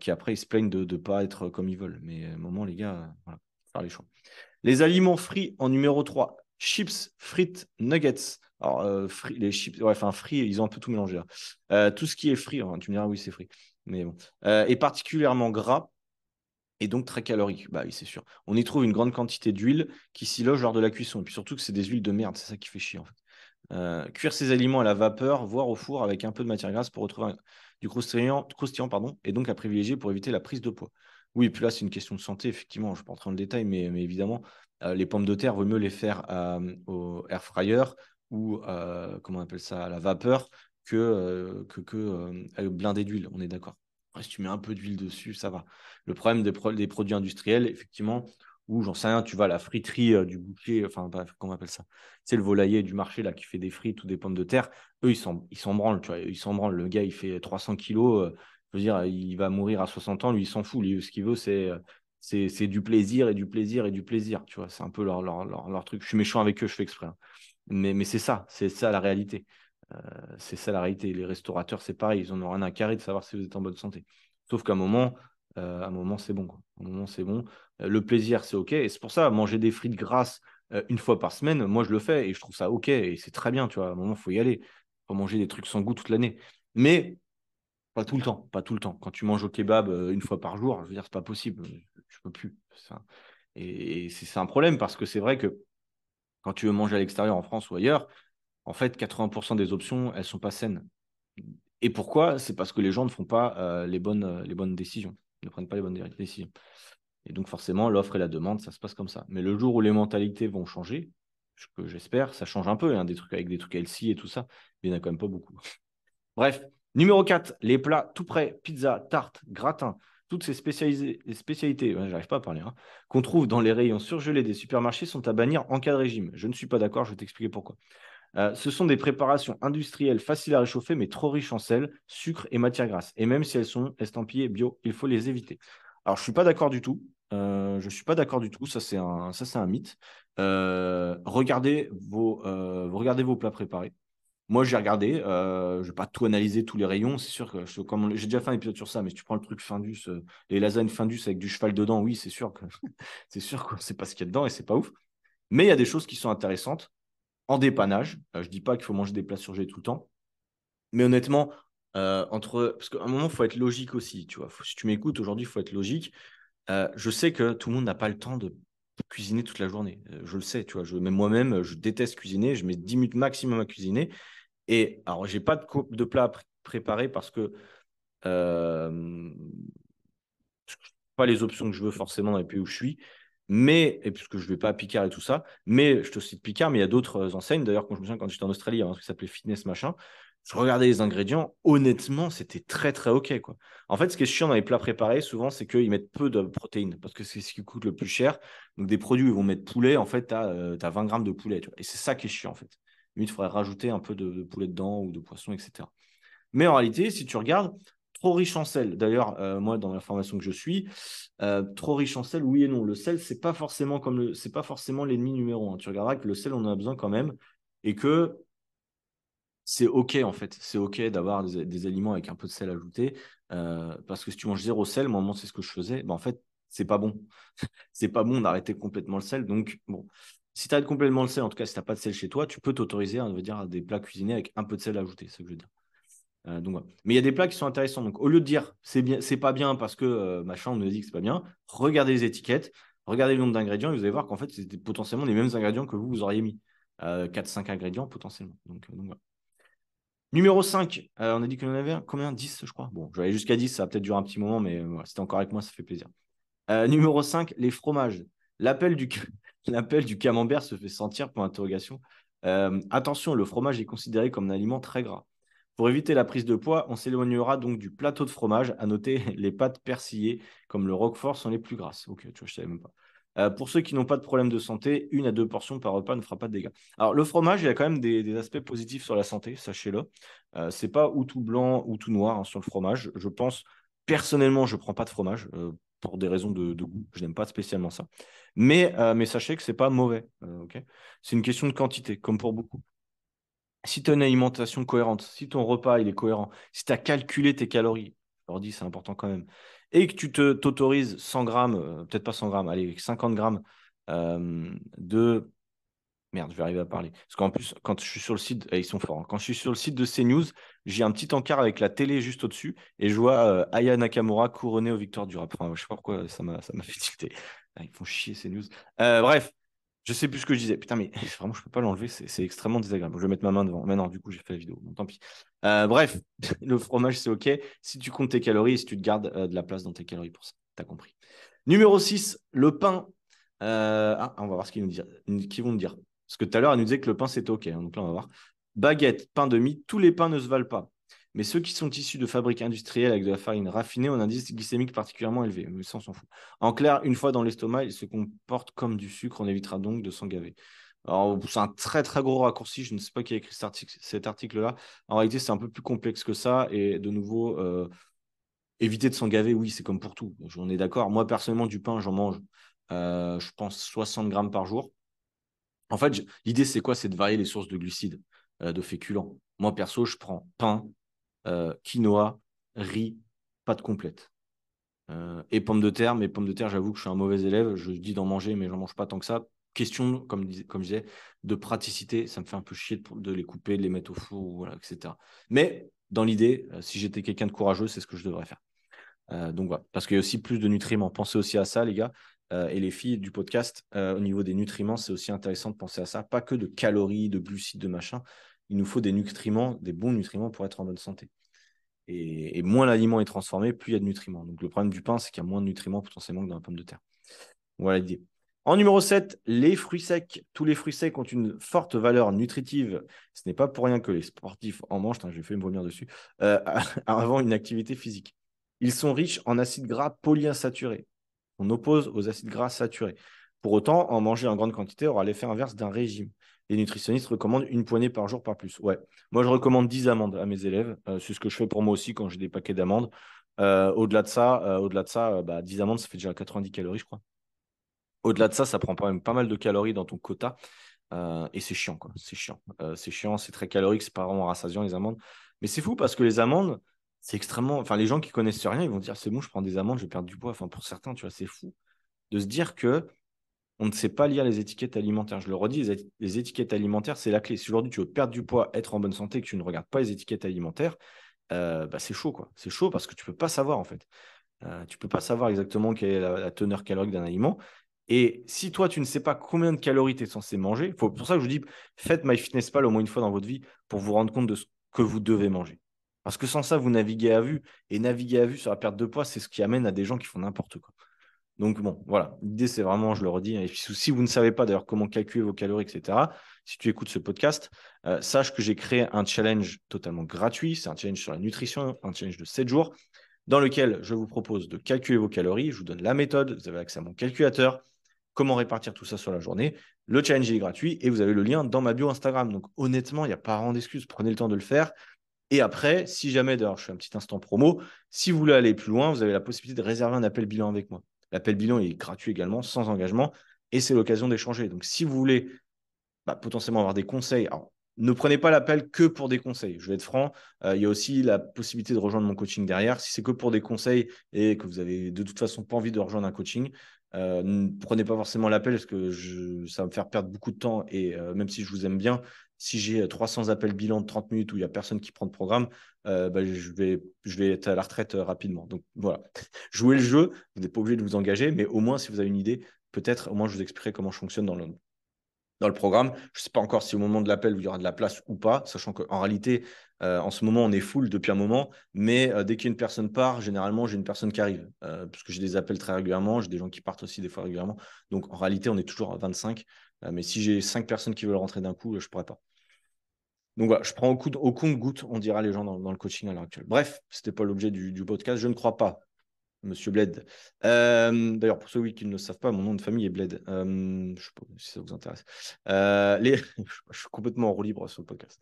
Speaker 1: qui après, ils se plaignent de ne pas être comme ils veulent. Mais à un moment, les gars, voilà, faire les choix. Les aliments frits en numéro 3 chips, frites, nuggets. Alors, les chips, ouais, enfin, frits, ils ont un peu tout mélangé tout ce qui est frit, hein, tu me diras, oui, c'est frit. Mais bon. et particulièrement gras et donc très calorique. Bah oui, c'est sûr. On y trouve une grande quantité d'huile qui s'y loge lors de la cuisson. Et puis surtout que c'est des huiles de merde, c'est ça qui fait chier en fait. Euh, cuire ces aliments à la vapeur, voire au four avec un peu de matière grasse pour retrouver. du croustillant, croustillant pardon, et donc à privilégier pour éviter la prise de poids. Oui, puis là, c'est une question de santé, effectivement. Je ne vais pas entrer dans le détail, mais, mais évidemment, les pommes de terre, vaut mieux les faire au air fryer ou, comment on appelle ça, à la vapeur que, que, que blindé d'huile. On est d'accord. Si tu mets un peu d'huile dessus, ça va. Le problème des, produits industriels, effectivement, ou j'en sais rien, tu vas à la friterie euh, du boucher, enfin, comment on appelle ça? C'est le volailler du marché là qui fait des frites ou des pommes de terre. Eux, ils s'en, branlent, tu vois, ils s'en branlent. Le gars, il fait 300 kilos, euh, je veux dire, il va mourir à 60 ans, lui, il s'en fout. Lui, ce qu'il veut, c'est, euh, c'est, c'est du plaisir et du plaisir et du plaisir, tu vois. C'est un peu leur, leur, truc. Je suis méchant avec eux, je fais exprès. Hein. Mais, c'est ça, c'est ça la réalité. c'est ça la réalité. Les restaurateurs, c'est pareil, ils en ont rien à carrer de savoir si vous êtes en bonne santé. Sauf qu'à un moment, euh, un moment, c'est bon. Un moment, c'est bon. Euh, le plaisir, c'est OK. Et c'est pour ça, manger des frites grasses euh, une fois par semaine, moi, je le fais et je trouve ça OK. Et c'est très bien, tu vois. À un moment, il faut y aller. Il faut manger des trucs sans goût toute l'année. Mais pas tout le temps. Pas tout le temps. Quand tu manges au kebab une fois par jour, je veux dire, c'est pas possible. Je peux plus. Et, c'est un problème parce que c'est vrai que quand tu veux manger à l'extérieur en France ou ailleurs, en fait, 80% des options, elles sont pas saines. Et pourquoi? C'est parce que les gens ne font pas les, bonnes, les bonnes décisions ne prennent pas les bonnes décisions. Et donc forcément, l'offre et la demande, ça se passe comme ça. Mais le jour où les mentalités vont changer, ce que j'espère, ça change un peu, hein, des trucs avec des trucs healthy et tout ça, mais il n'y en a quand même pas beaucoup. Bref, numéro 4, les plats tout prêts, pizza, tarte, gratin, toutes ces spécialités, j'arrive pas à parler, hein, qu'on trouve dans les rayons surgelés des supermarchés sont à bannir en cas de régime. Je ne suis pas d'accord, je vais t'expliquer pourquoi. Euh, ce sont des préparations industrielles faciles à réchauffer, mais trop riches en sel, sucre et matières grasses. Et même si elles sont estampillées bio, il faut les éviter. Alors, je ne suis pas d'accord du tout. Euh, je ne suis pas d'accord du tout. Ça, c'est un, ça, c'est un mythe. Euh, regardez, vos, regardez vos plats préparés. Moi, j'ai regardé. je ne vais pas tout analyser, tous les rayons. C'est sûr que j'ai déjà fait un épisode sur ça, mais si tu prends le truc Findus, les lasagnes Findus avec du cheval dedans, oui, c'est sûr que c'est sûr qu'on ne sait pas ce qu'il y a dedans et c'est pas ouf. Mais il y a des choses qui sont intéressantes en dépannage. Euh, je dis pas qu'il faut manger des plats surgelés tout le temps. Mais honnêtement, euh, entre... parce qu'à un moment, faut être logique aussi. Tu vois. si tu m'écoutes aujourd'hui, faut être logique. Euh, je sais que tout le monde n'a pas le temps de cuisiner toute la journée. je le sais, tu vois. Je, même moi-même, je déteste cuisiner. Je mets 10 minutes maximum à cuisiner. Et alors, j'ai pas de, de plat préparé parce que euh, pas les options que je veux forcément dans les pays où je suis mais, et puisque je ne vais pas à Picard et tout ça, mais je te cite Picard, mais il y a d'autres euh, enseignes. D'ailleurs, quand je me souviens, quand j'étais en Australie, il y avait un truc qui s'appelait Fitness Machin. Je regardais les ingrédients, honnêtement, c'était très très ok. Quoi. En fait, ce qui est chiant dans les plats préparés, souvent, c'est qu'ils mettent peu de protéines, parce que c'est ce qui coûte le plus cher. Donc, des produits où ils vont mettre poulet, en fait, tu as, 20 grammes de poulet. Et c'est ça qui est chiant, en fait. il faudrait rajouter un peu de, poulet dedans ou de poisson, etc. Mais en réalité, si tu regardes, trop riche en sel. D'ailleurs, euh, moi, dans la formation que je suis, euh, trop riche en sel, oui et non. Le sel, c'est pas forcément comme le, pas forcément l'ennemi numéro un. Tu regarderas que le sel, on en a besoin quand même, et que c'est ok en fait. C'est ok d'avoir des, aliments avec un peu de sel ajouté, euh, parce que si tu manges zéro sel, moi, c'est ce que je faisais. Ben, en fait, c'est pas bon. c'est pas bon d'arrêter complètement le sel. Donc bon. Si tu arrêtes complètement le sel, en tout cas si tu n'as pas de sel chez toi, tu peux t'autoriser à, dire, à des plats cuisinés avec un peu de sel ajouté, c'est ce que je veux dire. Euh, Mais il y a des plats qui sont intéressants. Donc, au lieu de dire c'est bien, c'est pas bien parce que euh, machin, on nous dit que c'est pas bien, regardez les étiquettes, regardez le nombre d'ingrédients et vous allez voir qu'en fait, c'était potentiellement les mêmes ingrédients que vous, vous auriez mis. 4-5 euh, ingrédients potentiellement. Donc, Numéro 5, on a dit qu'on en avait combien? 10, je crois. Bon, je vais aller jusqu'à 10, ça va peut-être durer un petit moment, mais c'était encore avec moi, ça fait plaisir. numéro 5, les fromages. L'appel du, l'appel du camembert se fait sentir pour interrogation. attention, le fromage est considéré comme un aliment très gras. Pour éviter la prise de poids, on s'éloignera donc du plateau de fromage. À noter, les pâtes persillées, comme le roquefort, sont les plus grasses. Ok, tu vois, je savais même pas. Euh, pour ceux qui n'ont pas de problème de santé, une à deux portions par repas ne fera pas de dégâts. Alors, le fromage, il y a quand même des, aspects positifs sur la santé, sachez-le. Euh, c'est pas ou tout blanc ou tout noir hein, sur le fromage. Je pense, personnellement, je ne prends pas de fromage euh, pour des raisons de, goût. Je n'aime pas spécialement ça. Mais, euh, mais sachez que ce n'est pas mauvais. c'est une question de quantité, comme pour beaucoup si tu as une alimentation cohérente, si ton repas il est cohérent, si tu as calculé tes calories, je leur dis c'est important quand même, et que tu te t'autorises 100 grammes, euh, peut-être pas 100 grammes, allez, 50 grammes euh, de. Merde, je vais arriver à parler. Parce qu'en plus, quand je suis sur le site, eh, ils sont forts. Hein. Quand je suis sur le site de CNews, j'ai un petit encart avec la télé juste au-dessus et je vois euh, Aya Nakamura couronnée aux victoires du rap. Enfin, je sais pas pourquoi ça m'a fait tilter. Ah, ils font chier CNews. bref, Je sais plus ce que je disais. Putain, mais vraiment, je peux pas l'enlever. C'est extrêmement désagréable. Je vais mettre ma main devant. Mais non, du coup, j'ai fait la vidéo. Bon, tant pis. Euh, bref, le fromage, c'est OK. Si tu comptes tes calories, si tu te gardes euh, de la place dans tes calories pour ça. Tu compris. Numéro 6, le pain. Euh, ah, on va voir ce qu'ils nous vont nous dire. Parce que tout à l'heure, elle nous disait que le pain, c'était OK. Hein. donc là, on va voir. Baguette, pain de mie, tous les pains ne se valent pas. Mais ceux qui sont issus de fabriques industrielles avec de la farine raffinée ont un indice glycémique particulièrement élevé. Mais ça, on s'en fout. En clair, une fois dans l'estomac, ils se comportent comme du sucre. On évitera donc de s'en gaver. Alors, c'est un très très gros raccourci. Je ne sais pas qui a écrit cet article-là. En réalité, c'est un peu plus complexe que ça. Et de nouveau, euh, éviter de s'en gaver, oui, c'est comme pour tout. On est d'accord. Moi, personnellement, du pain, j'en mange, euh, je pense, 60 grammes par jour. En fait, l'idée, c'est quoi? C'est de varier les sources de glucides, euh, de féculents. Moi, perso, je prends pain, quinoa, riz, pâte complète. Et pommes de terre, mais pommes de terre, j'avoue que je suis un mauvais élève. Je dis d'en manger, mais j'en mange pas tant que ça. Question, comme, je disais, de praticité. Ça me fait un peu chier de, les couper, de les mettre au four, etc. Mais dans l'idée, euh, si j'étais quelqu'un de courageux, c'est ce que je devrais faire. donc voilà, parce qu'il y a aussi plus de nutriments. Pensez aussi à ça, les gars. et les filles du podcast, au niveau des nutriments, c'est aussi intéressant de penser à ça. Pas que de calories, de glucides, de machin, il nous faut des nutriments, des bons nutriments pour être en bonne santé. Et, moins l'aliment est transformé, plus il y a de nutriments. Donc le problème du pain, c'est qu'il y a moins de nutriments potentiellement que dans la pomme de terre. Voilà l'idée. En numéro 7, les fruits secs. Tous les fruits secs ont une forte valeur nutritive. Ce n'est pas pour rien que les sportifs en mangent, j'ai fait me vomir dessus, euh, avant une activité physique. Ils sont riches en acides gras polyinsaturés. On oppose aux acides gras saturés. Pour autant, en manger en grande quantité aura l'effet inverse d'un régime les nutritionnistes recommandent une poignée par jour, pas plus. Ouais. Moi, je recommande 10 amandes à mes élèves. Euh, c'est ce que je fais pour moi aussi quand j'ai des paquets d'amandes. Euh, au-delà de ça, au-delà de ça bah, 10 amandes, ça fait déjà 90 calories, je crois. Au-delà de ça, ça prend quand même pas mal de calories dans ton quota. et c'est chiant, quoi. C'est chiant. c'est chiant, c'est très calorique, c'est pas vraiment rassasiant, les amandes. Mais c'est fou parce que les amandes, c'est extrêmement. Enfin, les gens qui connaissent rien, ils vont dire c'est bon, je prends des amandes, je vais perdre du poids. Enfin, pour certains, tu vois, c'est fou de se dire que on ne sait pas lire les étiquettes alimentaires. Je le redis, les étiquettes alimentaires, c'est la clé. Si aujourd'hui tu veux perdre du poids, être en bonne santé, que tu ne regardes pas les étiquettes alimentaires, euh, bah, c'est chaud, quoi. C'est chaud parce que tu peux pas savoir, en fait. Euh, tu peux pas savoir exactement quelle est la, teneur calorique d'un aliment. Et si toi, tu ne sais pas combien de calories tu es censé manger, faut, pour ça que je vous dis, faites MyFitnessPal au moins une fois dans votre vie pour vous rendre compte de ce que vous devez manger. Parce que sans ça, vous naviguez à vue. Et naviguer à vue sur la perte de poids, c'est ce qui amène à des gens qui font n'importe quoi. Donc bon, voilà, l'idée c'est vraiment, je le redis, et si vous ne savez pas d'ailleurs comment calculer vos calories, etc., si tu écoutes ce podcast, euh, sache que j'ai créé un challenge totalement gratuit, c'est un challenge sur la nutrition, un challenge de 7 jours, dans lequel je vous propose de calculer vos calories, je vous donne la méthode, vous avez accès à mon calculateur, comment répartir tout ça sur la journée. Le challenge est gratuit et vous avez le lien dans ma bio Instagram. Donc honnêtement, il n'y a pas à d'excuses, prenez le temps de le faire. Et après, si jamais, d'ailleurs, je fais un petit instant promo, si vous voulez aller plus loin, vous avez la possibilité de réserver un appel bilan avec moi. L'appel bilan est gratuit également, sans engagement, et c'est l'occasion d'échanger. Donc, si vous voulez bah, potentiellement avoir des conseils, ne prenez pas l'appel que pour des conseils. Je vais être franc, euh, il y a aussi la possibilité de rejoindre mon coaching derrière. Si c'est que pour des conseils et que vous avez de toute façon pas envie de rejoindre un coaching, euh, ne prenez pas forcément l'appel parce que ça va me faire perdre beaucoup de temps. Et euh, même si je vous aime bien, si j'ai 300 appels bilan de 30 minutes où il n'y a personne qui prend de programme, euh, bah, je, vais, je être à la retraite euh, rapidement. Donc voilà, jouez le jeu, vous n'êtes pas obligé de vous engager, mais au moins si vous avez une idée, peut-être au moins je vous expliquerai comment je fonctionne dans le, dans le programme. Je ne sais pas encore si au moment de l'appel, il y aura de la place ou pas, sachant qu'en réalité, euh, en ce moment, on est full depuis un moment, mais dès qu'une personne part, généralement, j'ai une personne qui arrive, parce que j'ai des appels très régulièrement, j'ai des gens qui partent aussi des fois régulièrement. Donc en réalité, on est toujours à 25. Euh, mais si j'ai cinq personnes qui veulent rentrer d'un coup, je ne pourrais pas. Donc voilà, je prends au, compte-goutte, on dira les gens dans, le coaching à l'heure actuelle. Bref, ce n'était pas l'objet du, podcast. Je ne crois pas, monsieur Bled. Euh, d'ailleurs, pour ceux qui ne le savent pas, mon nom de famille est Bled. Euh, je sais pas si ça vous intéresse. je suis complètement en roue libre sur le podcast.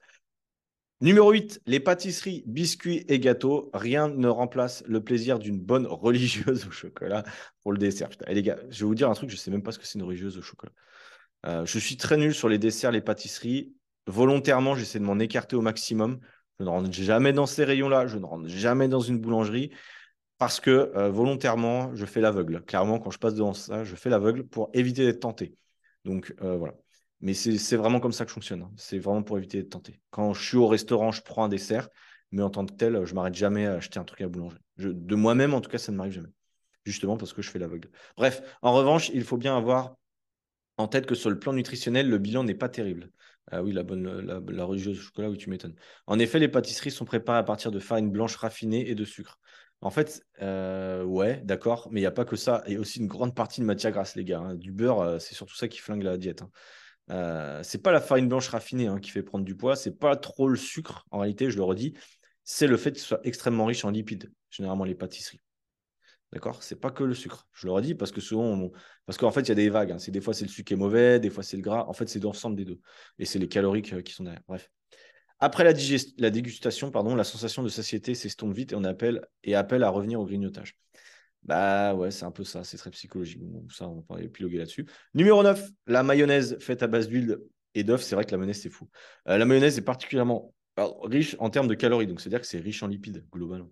Speaker 1: Numéro 8, les pâtisseries, biscuits et gâteaux. Rien ne remplace le plaisir d'une bonne religieuse au chocolat pour le dessert. les gars, je vais vous dire un truc, je ne sais même pas ce que c'est une religieuse au chocolat. Euh, je suis très nul sur les desserts, les pâtisseries. Volontairement, j'essaie de m'en écarter au maximum. Je ne rentre jamais dans ces rayons-là. Je ne rentre jamais dans une boulangerie parce que euh, volontairement, je fais l'aveugle. Clairement, quand je passe devant ça, je fais l'aveugle pour éviter d'être tenté. Donc euh, voilà. Mais c'est vraiment comme ça que je fonctionne. Hein. C'est vraiment pour éviter d'être tenté. Quand je suis au restaurant, je prends un dessert, mais en tant que tel, je m'arrête jamais à acheter un truc à la boulangerie. de moi-même, en tout cas, ça ne m'arrive jamais. Justement parce que je fais l'aveugle. Bref, en revanche, il faut bien avoir en tête que sur le plan nutritionnel, le bilan n'est pas terrible. Ah oui, la bonne, la, la religieuse au chocolat, oui, tu m'étonnes. En effet, les pâtisseries sont préparées à partir de farine blanche raffinée et de sucre. En fait, euh, ouais, d'accord, mais il n'y a pas que ça. A aussi une grande partie de matière grasse, les gars. hein. Du beurre, euh, c'est surtout ça qui flingue la diète. hein. Euh, c'est pas la farine blanche raffinée hein, qui fait prendre du poids, c'est pas trop le sucre, en réalité, je le redis, c'est le fait ce soit extrêmement riche en lipides, généralement les pâtisseries. D'accord? C'est pas que le sucre. Je le redis parce que souvent, on- parce qu'en fait, il y a des vagues. hein. C'est des fois c'est le sucre qui est mauvais, des fois c'est le gras. En fait, c'est l'ensemble des deux. Et c'est les caloriques euh, qui sont derrière. Bref. Après la, la dégustation, pardon, la sensation de satiété s'estompe vite et on appelle et appelle à revenir au grignotage. Bah ouais, c'est un peu ça, c'est très psychologique. Bon, ça, on va épiloguer là-dessus. Numéro 9, la mayonnaise faite à base d'huile et d'œufs. C'est vrai que la mayonnaise, c'est fou. Euh, la mayonnaise est particulièrement riche en termes de calories, donc c'est-à-dire que c'est riche en lipides, globalement.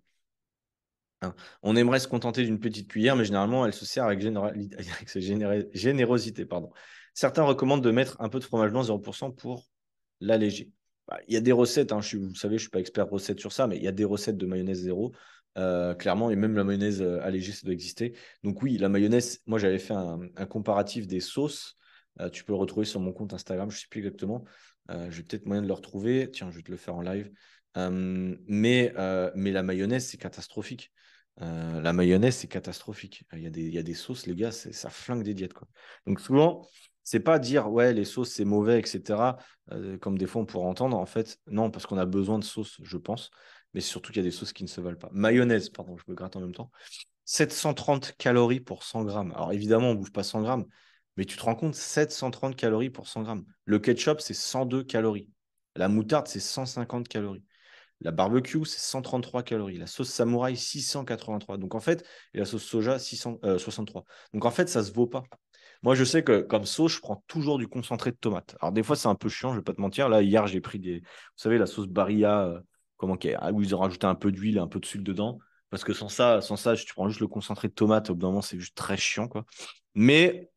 Speaker 1: Hein. On aimerait se contenter d'une petite cuillère, mais généralement, elle se sert avec, générosité. Pardon. Certains recommandent de mettre un peu de fromage blanc 0% pour l'alléger. Bah, Il y a des recettes, hein, je vous savez, je ne suis pas expert recette sur ça, mais il y a des recettes de mayonnaise zéro, euh, clairement, et même la mayonnaise euh, allégée, ça doit exister. Donc oui, la mayonnaise, moi j'avais fait un, comparatif des sauces. Euh, tu peux le retrouver sur mon compte Instagram, je ne sais plus exactement. J'ai peut-être moyen de le retrouver. Tiens, je vais te le faire en live. Mais, mais la mayonnaise, c'est catastrophique. La mayonnaise, c'est catastrophique. Il y, a des, il y a des sauces, les gars, ça flingue des diètes. Donc souvent, c'est pas dire ouais, les sauces, c'est mauvais, etc. euh, comme des fois on pourrait entendre. En fait, non, parce qu'on a besoin de sauce, je pense. Mais surtout qu'il y a des sauces qui ne se valent pas. Mayonnaise, pardon, je me gratte en même temps. 730 calories pour 100 grammes. Alors évidemment, on ne bouffe pas 100 grammes, mais tu te rends compte, 730 calories pour 100 grammes. Le ketchup, c'est 102 calories. La moutarde, c'est 150 calories. La barbecue, c'est 133 calories. La sauce samouraï, 683. Donc en fait, et la sauce soja, 600, euh, 63. Donc en fait, ça se vaut pas. Moi, je sais que comme sauce, je prends toujours du concentré de tomate. Alors des fois, c'est un peu chiant, je vais pas te mentir. Là, hier, j'ai pris des, vous savez, la sauce Barilla, euh, comment qu'elle- ah, où ils ont rajouté un peu d'huile, un peu de sucre dedans. Parce que sans ça, sans ça, tu prends juste le concentré de tomate, au bout d'un moment, c'est juste très chiant, quoi. Mais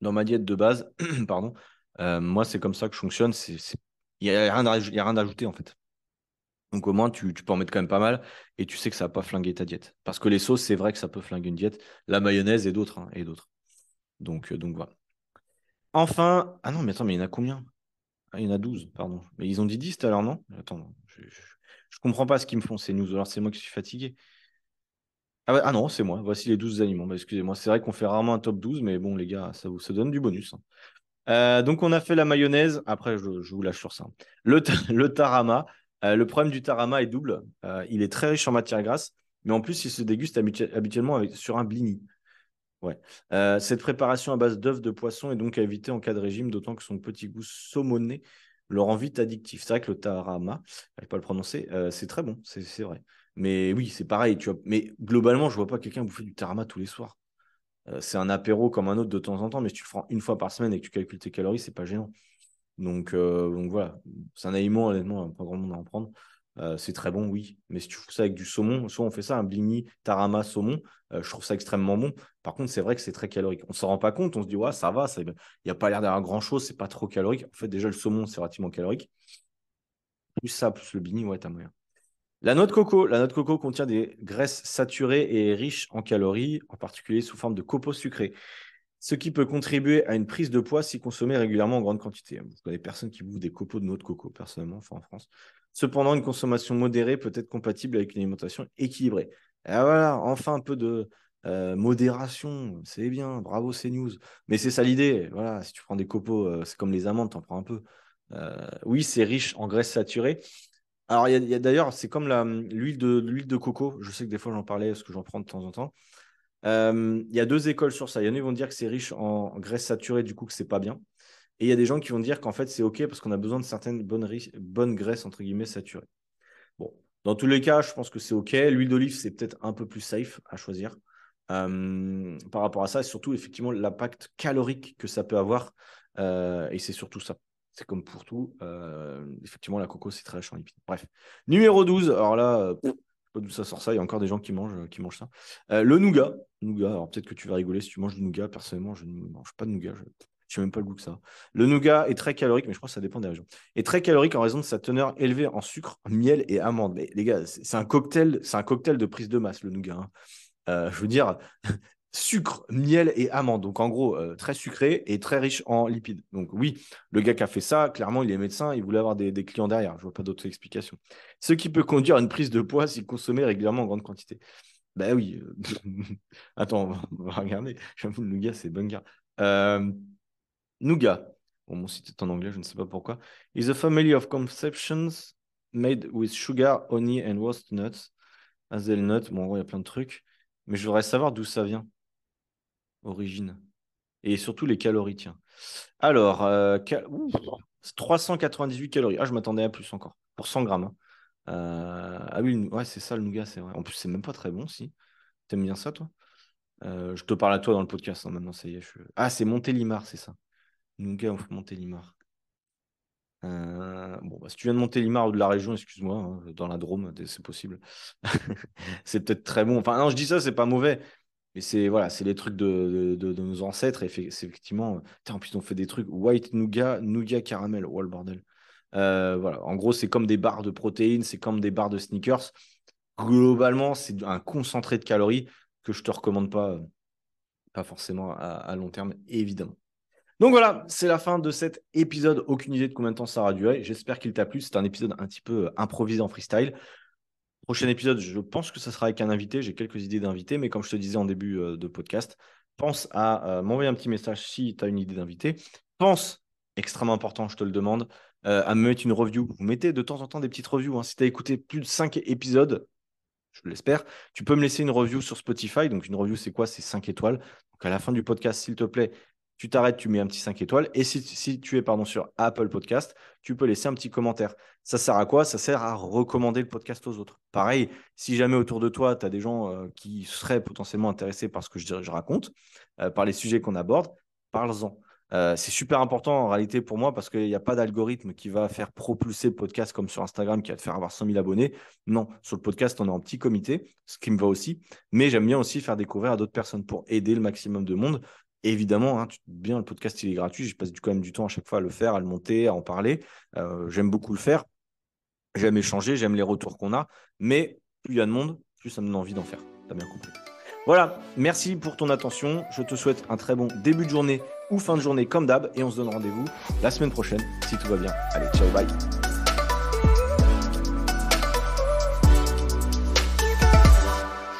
Speaker 1: dans ma diète de base, pardon, euh, moi, c'est comme ça que je fonctionne. Il n'y a a rien d'ajouté, en fait. Donc au moins, tu, peux en mettre quand même pas mal et tu sais que ça va pas flinguer ta diète. Parce que les sauces, c'est vrai que ça peut flinguer une diète. La mayonnaise et d'autres. hein, et d'autres. Donc, euh, donc voilà. Enfin, ah non, mais attends, mais il y en a combien? Ah, il y en a 12, pardon. Mais ils ont dit 10 tout à l'heure, non? Attends, je, je, je comprends pas ce qu'ils me font ces news. Alors c'est moi qui suis fatigué. Ah, ah non, c'est moi. Voici les 12 aliments. Bah, excusez-moi, c'est vrai qu'on fait rarement un top 12, mais bon, les gars, ça vous ça donne du bonus. hein. Euh, donc, on a fait la mayonnaise. Après, je, vous lâche sur ça. Le, ta- le tarama. Euh, le problème du tarama est double. Il est très riche en matière grasse, mais en plus, il se déguste habitu- habituellement sur un blini. Ouais. Euh, cette préparation à base d'œufs de poisson est donc à éviter en cas de régime, d'autant que son petit goût saumonné le rend vite addictif. C'est vrai que le tarama, je n'arrive pas le prononcer, euh, c'est très bon, c'est vrai. Mais oui, c'est pareil. Tu vois. Mais globalement, je vois pas quelqu'un bouffer du tarama tous les soirs. Euh, c'est un apéro comme un autre de temps en temps, mais si tu le prends une fois par semaine et que tu calcules tes calories, c'est pas gênant. Donc, donc voilà, c'est un aliment, honnêtement, pas grand monde à en prendre. Euh, c'est très bon, oui. Mais si tu fous ça avec du saumon, soit on fait ça, un blini, tarama, saumon, euh, je trouve ça extrêmement bon. Par contre, c'est vrai que c'est très calorique. On ne s'en rend pas compte, on se dit, ouais, ça va, il n'y a pas l'air d'avoir grand-chose, c'est pas trop calorique. En fait, déjà, le saumon, c'est relativement calorique. Plus ça, plus le blini, ouais, t'as moyen. La noix de coco. La noix de coco contient des graisses saturées et riches en calories, en particulier sous forme de copeaux sucrés ce qui peut contribuer à une prise de poids si consommé régulièrement en grande quantité. Je connais personne qui bouffe des copeaux de noix de coco, personnellement, en France. Cependant, une consommation modérée peut être compatible avec une alimentation équilibrée. Et voilà, enfin un peu de euh, modération, c'est bien, bravo CNews. Mais c'est ça l'idée, voilà, si tu prends des copeaux, c'est comme les amandes, t'en prends un peu. Euh, oui, c'est riche en graisses saturées. Alors, il y a, d'ailleurs, c'est comme l'huile de, coco. Je sais que des fois, j'en parlais parce que j'en prends de temps en temps. Euh, Il y a deux écoles sur ça. Il y en a qui vont dire que c'est riche en graisses saturées, du coup que c'est pas bien. Et il y a des gens qui vont dire qu'en fait c'est ok parce qu'on a besoin de certaines bonnes, graisses entre guillemets saturées. Bon, dans tous les cas, je pense que c'est ok. L'huile d'olive c'est peut-être un peu plus safe à choisir euh, par rapport à ça, et surtout effectivement l'impact calorique que ça peut avoir. Euh, et c'est surtout ça. C'est comme pour tout. Euh, effectivement, la coco, c'est très riche en lipides. Bref. Numéro 12. Alors là, pff, pas d'où ça sort ça. Il y a encore des gens qui mangent, qui mangent ça. Le nougat. Nougat. Alors peut-être que tu vas rigoler si tu manges du nougat. Personnellement, je ne mange pas de nougat. Ne sais même pas le goût que ça. Le nougat est très calorique, mais je crois que ça dépend des régions. Est très calorique en raison de sa teneur élevée en sucre, miel et amandes. Mais les gars, c'est un cocktail, c'est un cocktail de prise de masse, le nougat. hein. Euh, je veux dire, sucre, miel et amande. Donc en gros, euh, très sucré et très riche en lipides. Donc oui, le gars qui a fait ça, clairement, il est médecin, il voulait avoir des, clients derrière. Je vois pas d'autres explications. Ce qui peut conduire à une prise de poids s'il consommait régulièrement en grande quantité. Ben oui. Euh, attends, on va regarder. J'avoue, le nougat, c'est banger. Euh, nougat. Bon, mon site est en anglais, je ne sais pas pourquoi. Is a family of conceptions made with sugar, honey and roast nuts. Hazelnut. Bon, il y a plein de trucs. Mais je voudrais savoir d'où ça vient origine. Et surtout les calories, tiens. Alors, 398 euh, calories. Ah, je m'attendais à plus encore. Pour 100 grammes. Hein. Euh, ah oui, ouais, c'est ça le nougat, c'est vrai. En plus, c'est même pas très bon, si. T'aimes bien ça, toi? Euh, Je te parle à toi dans le podcast, hein, maintenant, ça y est. Ah, c'est Montélimar, c'est ça. Nougat Montélimar. bon, bah, si tu viens de Montélimar ou de la région, excuse-moi, hein, dans la Drôme, c'est possible. c'est peut-être très bon. Enfin, non, je dis ça, c'est pas mauvais. Mais c'est voilà, c'est les trucs de, nos ancêtres. Effectivement, en plus, on fait des trucs white nougat, nougat caramel. Oh le bordel. Euh, voilà. En gros, c'est comme des barres de protéines, c'est comme des barres de sneakers. Globalement, c'est un concentré de calories que je te recommande pas, pas forcément à, long terme, évidemment. Donc voilà, c'est la fin de cet épisode. Aucune idée de combien de temps ça aura duré. J'espère qu'il t'a plu. C'est un épisode un petit peu improvisé en freestyle. Prochain épisode, je pense que ça sera avec un invité. J'ai quelques idées d'invités, mais comme je te disais en début euh, de podcast, pense à euh, m'envoyer un petit message si tu as une idée d'invité. Pense, extrêmement important, je te le demande, euh, à me mettre une review. Vous mettez de temps en temps des petites reviews. Hein. Si tu as écouté plus de 5 épisodes, je l'espère, tu peux me laisser une review sur Spotify. Donc, une review, c'est quoi? C'est 5 étoiles. Donc, à la fin du podcast, s'il te plaît, tu t'arrêtes, tu mets un petit 5 étoiles. Et si, tu es pardon, sur Apple Podcast, tu peux laisser un petit commentaire. Ça sert à quoi? Ça sert à recommander le podcast aux autres. Pareil, si jamais autour de toi, tu as des gens euh, qui seraient potentiellement intéressés par ce que je, je raconte, euh, par les sujets qu'on aborde, parle-en. Euh, c'est super important en réalité pour moi parce qu'il n'y a pas d'algorithme qui va faire propulser le podcast comme sur Instagram qui va te faire avoir 100 000 abonnés. Non, sur le podcast, on est en petit comité, ce qui me va aussi. Mais j'aime bien aussi faire découvrir à d'autres personnes pour aider le maximum de monde évidemment, hein, bien, le podcast, il est gratuit. Je passe quand même du temps à chaque fois à le faire, à le monter, à en parler. Euh, j'aime beaucoup le faire. J'aime échanger, j'aime les retours qu'on a. Mais plus il y a de monde, plus ça me donne envie d'en faire. T'as bien compris. Voilà, merci pour ton attention. Je te souhaite un très bon début de journée ou fin de journée comme d'hab. Et on se donne rendez-vous la semaine prochaine si tout va bien. Allez, ciao, bye.